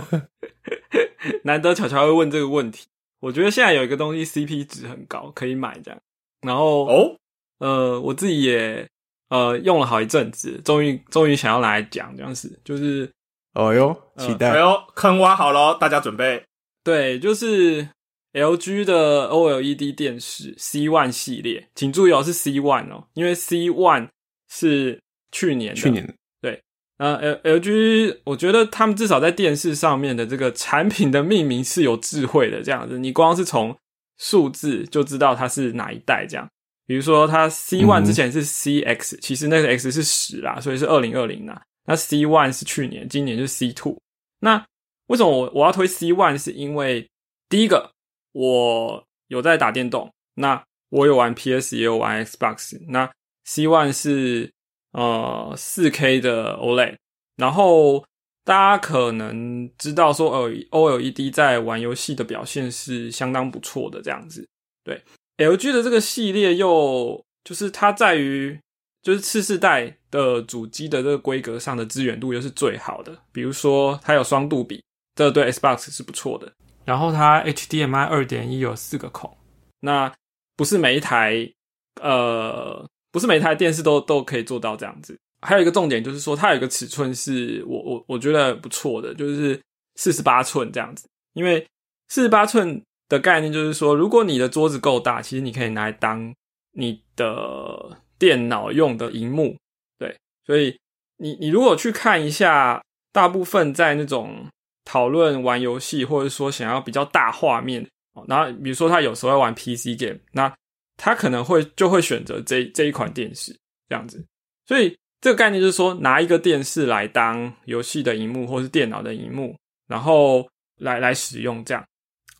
难得巧巧会问这个问题，我觉得现在有一个东西 CP 值很高，可以买这样。然后哦，呃，我自己也呃用了好一阵子，终于终于想要拿来讲这样子，就是哦哟，期待，哎呦，坑挖好了，大家准备。对，就是 LG 的 OLED 电视 C One 系列，请注意哦，是 C One 哦，因为 C One 是去年去年对，呃 L LG，我觉得他们至少在电视上面的这个产品的命名是有智慧的，这样子，你光是从数字就知道它是哪一代这样。比如说，它 C One 之前是 CX，其实那个 X 是十啦，所以是二零二零啦。那 C One 是去年，今年就是 C Two。那为什么我我要推 C One？是因为第一个，我有在打电动，那我有玩 PS，也有玩 Xbox。那 C One 是呃四 K 的 OLED，然后大家可能知道说，呃，OLED 在玩游戏的表现是相当不错的，这样子。对，LG 的这个系列又就是它在于就是次世代的主机的这个规格上的资源度又是最好的，比如说它有双杜比。这对 Xbox 是不错的，然后它 HDMI 二点一有四个孔，那不是每一台呃，不是每一台电视都都可以做到这样子。还有一个重点就是说，它有一个尺寸是我我我觉得不错的，就是四十八寸这样子。因为四十八寸的概念就是说，如果你的桌子够大，其实你可以拿来当你的电脑用的荧幕。对，所以你你如果去看一下，大部分在那种。讨论玩游戏，或者说想要比较大画面，然后比如说他有时候要玩 PC game，那他可能会就会选择这这一款电视这样子。所以这个概念就是说，拿一个电视来当游戏的荧幕，或是电脑的荧幕，然后来来使用这样。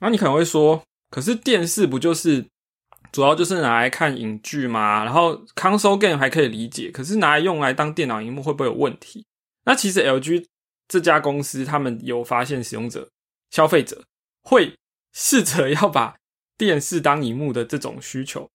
那你可能会说，可是电视不就是主要就是拿来看影剧嘛？然后 console game 还可以理解，可是拿来用来当电脑荧幕会不会有问题？那其实 LG。这家公司他们有发现使用者、消费者会试着要把电视当荧幕的这种需求，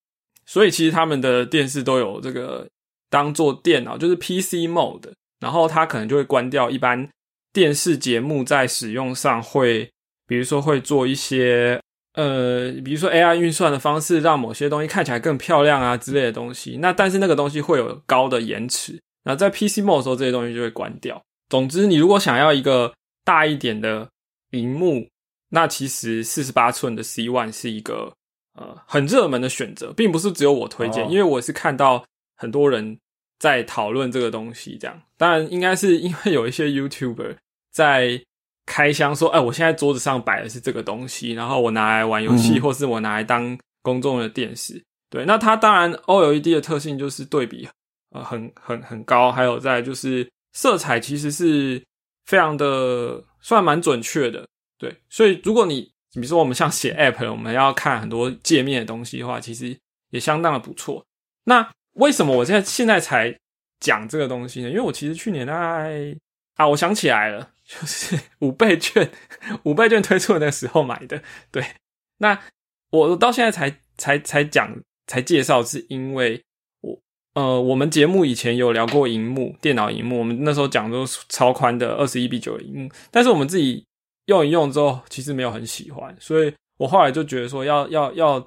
所以其实他们的电视都有这个当做电脑，就是 PC mode，然后它可能就会关掉一般电视节目在使用上会，比如说会做一些呃，比如说 AI 运算的方式，让某些东西看起来更漂亮啊之类的东西。那但是那个东西会有高的延迟，那在 PC mode 的时候，这些东西就会关掉。总之，你如果想要一个大一点的荧幕，那其实四十八寸的 C One 是一个呃很热门的选择，并不是只有我推荐，因为我是看到很多人在讨论这个东西。这样，当然应该是因为有一些 YouTuber 在开箱说：“哎，我现在桌子上摆的是这个东西，然后我拿来玩游戏，或是我拿来当公众的电视。”对，那它当然 OLED 的特性就是对比呃很很很高，还有在就是。色彩其实是非常的算蛮准确的，对，所以如果你比如说我们像写 App，我们要看很多界面的东西的话，其实也相当的不错。那为什么我现在现在才讲这个东西呢？因为我其实去年大概啊，我想起来了，就 是五倍券 五倍券推出的那时候买的。对，那我到现在才才才讲才介绍，是因为我。呃，我们节目以前有聊过荧幕，电脑荧幕，我们那时候讲都超宽的二十一比九的荧幕，但是我们自己用一用之后，其实没有很喜欢，所以我后来就觉得说，要要要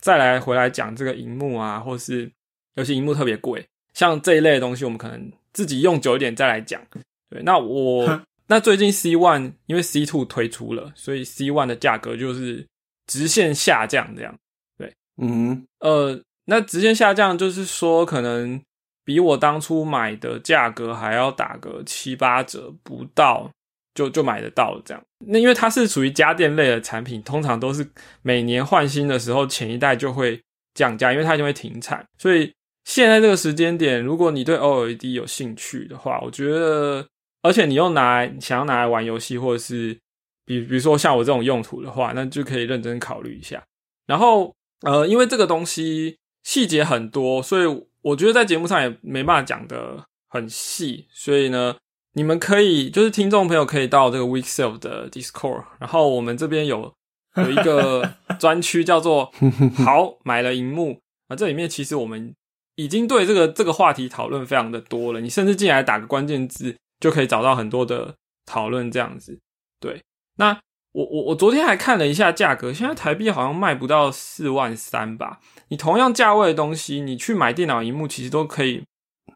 再来回来讲这个荧幕啊，或是有些荧幕特别贵，像这一类的东西，我们可能自己用久一点再来讲。对，那我那最近 C One 因为 C Two 推出了，所以 C One 的价格就是直线下降这样。对，嗯，呃。那直线下降，就是说可能比我当初买的价格还要打个七八折不到，就就买得到这样。那因为它是属于家电类的产品，通常都是每年换新的时候，前一代就会降价，因为它就会停产。所以现在这个时间点，如果你对 OLED 有兴趣的话，我觉得而且你又拿来想要拿来玩游戏，或者是比比如说像我这种用途的话，那就可以认真考虑一下。然后呃，因为这个东西细节很多，所以我觉得在节目上也没办法讲的很细，所以呢，你们可以就是听众朋友可以到这个 Weekself 的 Discord，然后我们这边有有一个专区叫做“ 好买了荧幕”啊，这里面其实我们已经对这个这个话题讨论非常的多了，你甚至进来打个关键字。就可以找到很多的讨论这样子，对。那我我我昨天还看了一下价格，现在台币好像卖不到四万三吧。你同样价位的东西，你去买电脑荧幕，其实都可以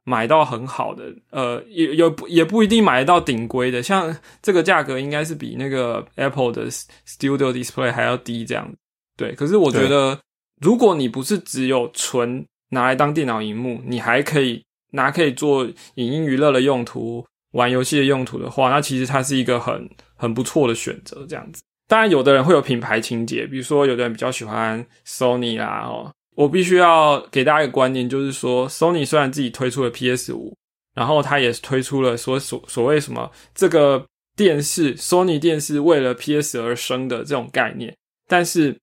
买到很好的，呃，也有也不一定买得到顶规的。像这个价格，应该是比那个 Apple 的 Studio Display 还要低这样。对，可是我觉得，如果你不是只有纯拿来当电脑荧幕，你还可以拿可以做影音娱乐的用途。玩游戏的用途的话，那其实它是一个很很不错的选择。这样子，当然有的人会有品牌情节，比如说有的人比较喜欢 Sony 啦。哦，我必须要给大家一个观念，就是说 Sony 虽然自己推出了 PS 五，然后它也推出了所所所谓什么这个电视 Sony 电视为了 PS 而生的这种概念，但是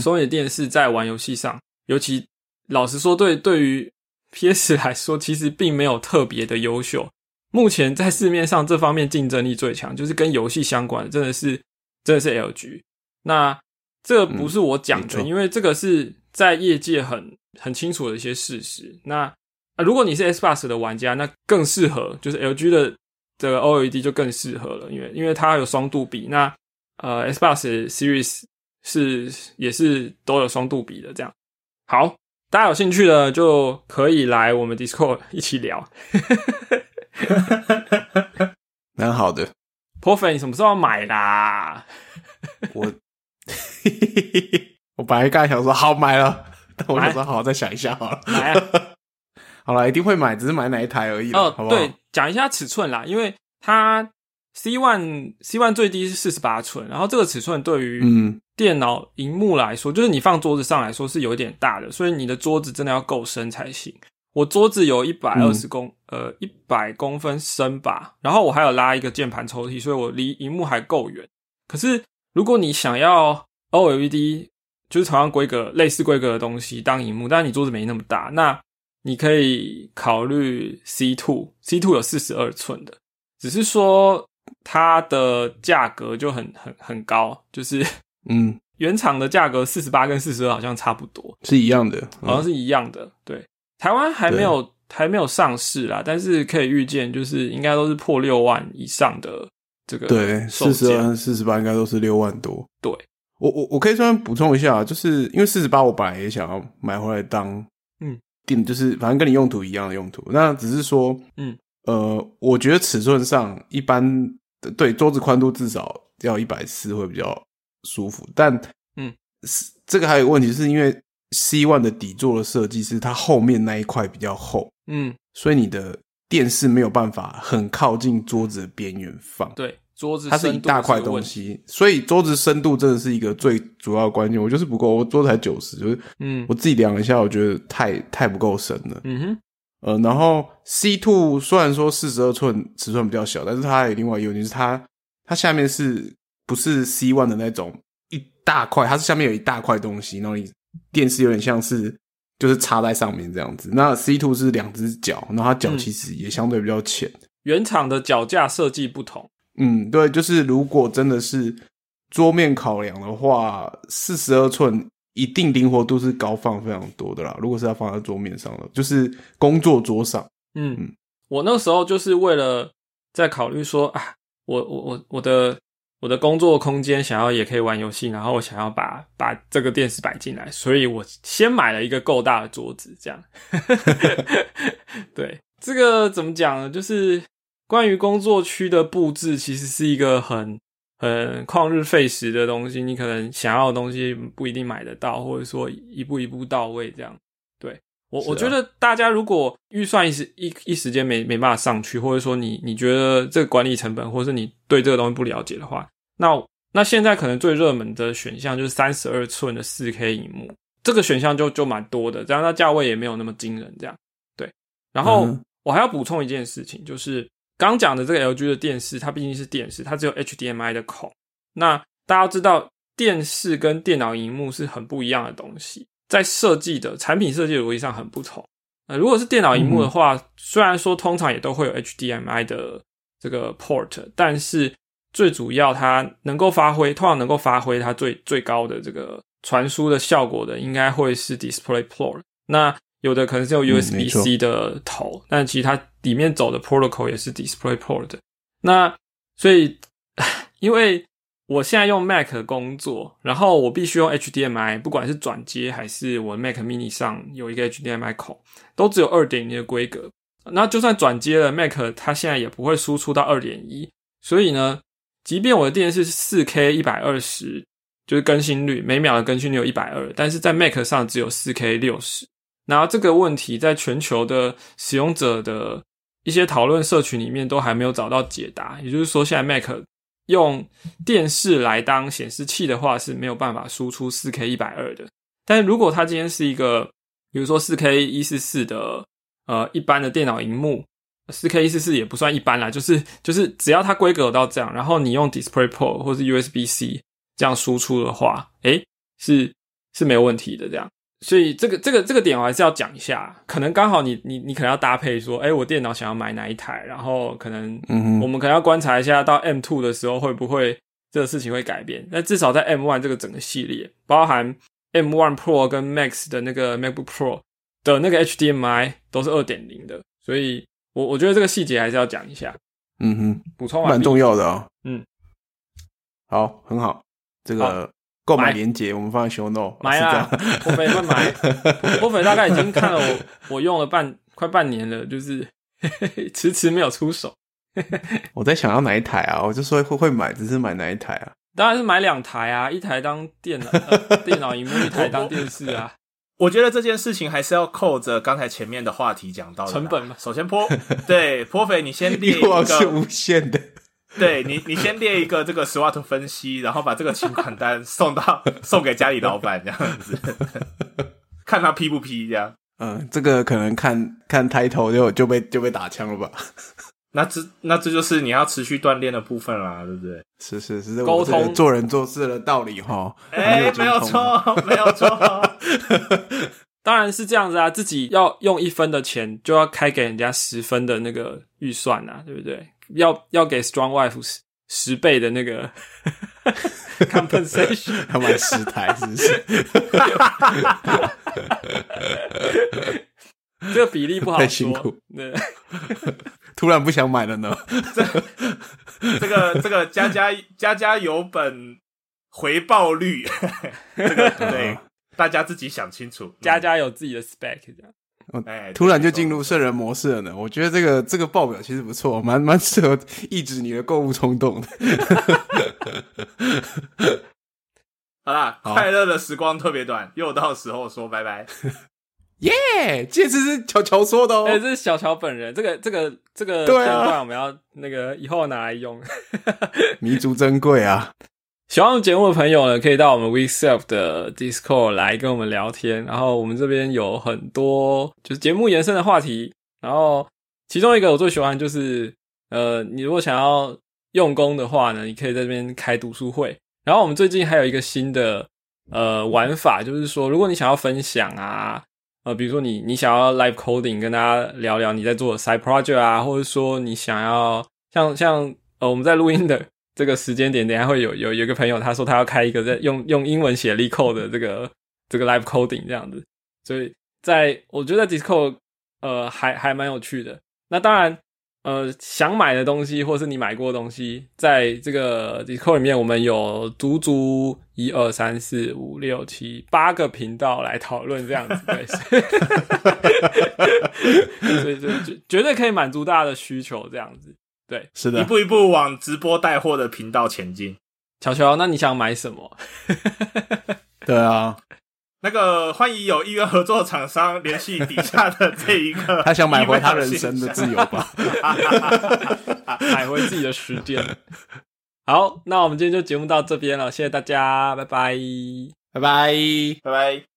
Sony 电视在玩游戏上，尤其老实说，对对于 PS 来说，其实并没有特别的优秀。目前在市面上这方面竞争力最强，就是跟游戏相关的，真的是真的是 LG。那这不是我讲的，因为这个是在业界很很清楚的一些事实。那啊，如果你是 Xbox 的玩家，那更适合，就是 LG 的这个 OLED 就更适合了，因为因为它有双度比。那呃，Xbox Series 是也是都有双度比的。这样好，大家有兴趣的就可以来我们 Discord 一起聊。蛮好的，破粉，你什么时候要买啦？我 我本来刚才想说好买了，但我想说好再想一下好了。买啊！好了，一定会买，只是买哪一台而已。哦，好不好？对，讲一下尺寸啦，因为它 C one C one 最低是四十八寸，然后这个尺寸对于嗯电脑荧幕来说，就是你放桌子上来说是有点大的，所以你的桌子真的要够深才行。我桌子有一百二十公呃一百公分深吧，然后我还有拉一个键盘抽屉，所以我离荧幕还够远。可是如果你想要 OLED，就是同样规格、类似规格的东西当荧幕，但是你桌子没那么大，那你可以考虑 C two，C two 有四十二寸的，只是说它的价格就很很很高，就是嗯 原厂的价格四十八跟四十二好像差不多，是一样的，好像是一样的，对。台湾还没有还没有上市啦，但是可以预见，就是应该都是破六万以上的这个对四十二、四十八应该都是六万多。对，我我我可以稍微补充一下，就是因为四十八我本来也想要买回来当嗯电，就是反正跟你用途一样的用途。那只是说嗯呃，我觉得尺寸上一般对桌子宽度至少要一百四会比较舒服，但嗯是这个还有个问题，是因为。C one 的底座的设计是它后面那一块比较厚，嗯，所以你的电视没有办法很靠近桌子的边缘放。对，桌子它是一大块东西，所以桌子深度真的是一个最主要的关键。我就是不够，我桌子才九十，就是嗯，我自己量一下，我觉得太太不够深了。嗯哼，呃，然后 C two 虽然说四十二寸尺寸比较小，但是它还有另外一个问题是它它下面是不是 C one 的那种一大块？它是下面有一大块东西，然后你。电视有点像是就是插在上面这样子，那 C two 是两只脚，那它脚其实也相对比较浅。原厂的脚架设计不同，嗯，对，就是如果真的是桌面考量的话，四十二寸一定灵活度是高放非常多的啦。如果是要放在桌面上的，就是工作桌上。嗯嗯，我那时候就是为了在考虑说啊，我我我我的。我的工作空间想要也可以玩游戏，然后我想要把把这个电视摆进来，所以我先买了一个够大的桌子，这样。对，这个怎么讲呢？就是关于工作区的布置，其实是一个很很旷日费时的东西。你可能想要的东西不一定买得到，或者说一步一步到位这样。对我，我觉得大家如果预算一时一一时间没没办法上去，或者说你你觉得这个管理成本，或者是你对这个东西不了解的话，那那现在可能最热门的选项就是三十二寸的四 K 荧幕，这个选项就就蛮多的，这样它价位也没有那么惊人，这样对。然后我还要补充一件事情，就是刚讲的这个 LG 的电视，它毕竟是电视，它只有 HDMI 的孔。那大家知道，电视跟电脑荧幕是很不一样的东西，在设计的产品设计逻辑上很不同。呃，如果是电脑荧幕的话，虽然说通常也都会有 HDMI 的这个 port，但是最主要它能够发挥，通常能够发挥它最最高的这个传输的效果的，应该会是 Display Port。那有的可能是用 USB C 的头，但其实它里面走的 protocol 也是 Display Port。那所以，因为我现在用 Mac 工作，然后我必须用 HDMI，不管是转接还是我 Mac Mini 上有一个 HDMI 孔，都只有二点零的规格。那就算转接了 Mac，它现在也不会输出到二点一。所以呢，即便我的电视是四 K 一百二十，就是更新率每秒的更新率有一百二，但是在 Mac 上只有四 K 六十。然后这个问题在全球的使用者的一些讨论社群里面都还没有找到解答。也就是说，现在 Mac 用电视来当显示器的话是没有办法输出四 K 一百二的。但是如果它今天是一个，比如说四 K 一四四的呃一般的电脑荧幕，四 K 一四四也不算一般啦，就是就是只要它规格到这样，然后你用 DisplayPort 或是 USB C 这样输出的话，诶，是是没有问题的这样。所以这个这个这个点我还是要讲一下，可能刚好你你你可能要搭配说，哎，我电脑想要买哪一台，然后可能我们可能要观察一下到 M two 的时候会不会这个事情会改变。那至少在 M one 这个整个系列，包含 M one Pro 跟 Max 的那个 MacBook Pro 的那个 HDMI 都是二点零的，所以我我觉得这个细节还是要讲一下。嗯哼，补充完蛮重要的啊。嗯，好，很好，这个。购买链接我们放在 show note。买啊，波菲会买。波菲大概已经看了我，我用了半快半年了，就是 迟迟没有出手。我在想要哪一台啊？我就说会会买，只是买哪一台啊？当然是买两台啊，一台当电脑电脑荧幕，一台当电视啊。我觉得这件事情还是要扣着刚才前面的话题讲到成本嘛。首先，泼对泼肥，你先列一个是无限的。对你，你先列一个这个 SWOT 分析，然后把这个请款单 送到送给家里老板这样子，看他批不批这样。嗯，这个可能看看抬头就就被就被打枪了吧？那这那这就是你要持续锻炼的部分啦，对不对？是是是，沟通做人做事的道理哈。哎，没有错，没有错。当然是这样子啊，自己要用一分的钱，就要开给人家十分的那个预算啊，对不对？要要给 Strong Wife 十十倍的那个 compensation，要买十台是不是？这个比例不好，太辛苦。对，突然不想买了呢。这这个这个家家家家有本回报率，这个对大家自己想清楚。家家有自己的 spec，这样。哎，突然就进入圣人模式了呢。我觉得这个这个报表其实不错，蛮蛮适合抑制你的购物冲动的。好啦，快乐的时光特别短，又到时候说拜拜。耶，戒指是乔乔说的哦。哎，这是小乔本人。这个这个这个片段我们要那个以后拿来用，弥足珍贵啊。喜欢我们节目的朋友呢，可以到我们 WeSelf 的 Discord 来跟我们聊天。然后我们这边有很多就是节目延伸的话题。然后其中一个我最喜欢就是，呃，你如果想要用功的话呢，你可以在这边开读书会。然后我们最近还有一个新的呃玩法，就是说，如果你想要分享啊，呃，比如说你你想要 Live Coding 跟大家聊聊你在做的 Side Project 啊，或者说你想要像像呃我们在录音的。这个时间点，等下会有有有一个朋友，他说他要开一个在用用英文写 code 的这个这个 live coding 这样子，所以在我觉得 Discord 呃还还蛮有趣的。那当然呃想买的东西或是你买过的东西，在这个 Discord 里面，我们有足足一二三四五六七八个频道来讨论这样子，对，所以就绝绝对可以满足大家的需求这样子。对，是的，一步一步往直播带货的频道前进。乔乔，那你想买什么？对啊，那个欢迎有意愿合作厂商联系底下的这一个，他想买回他人生的自由吧，买回自己的时间。好，那我们今天就节目到这边了，谢谢大家，拜拜，拜拜，拜拜。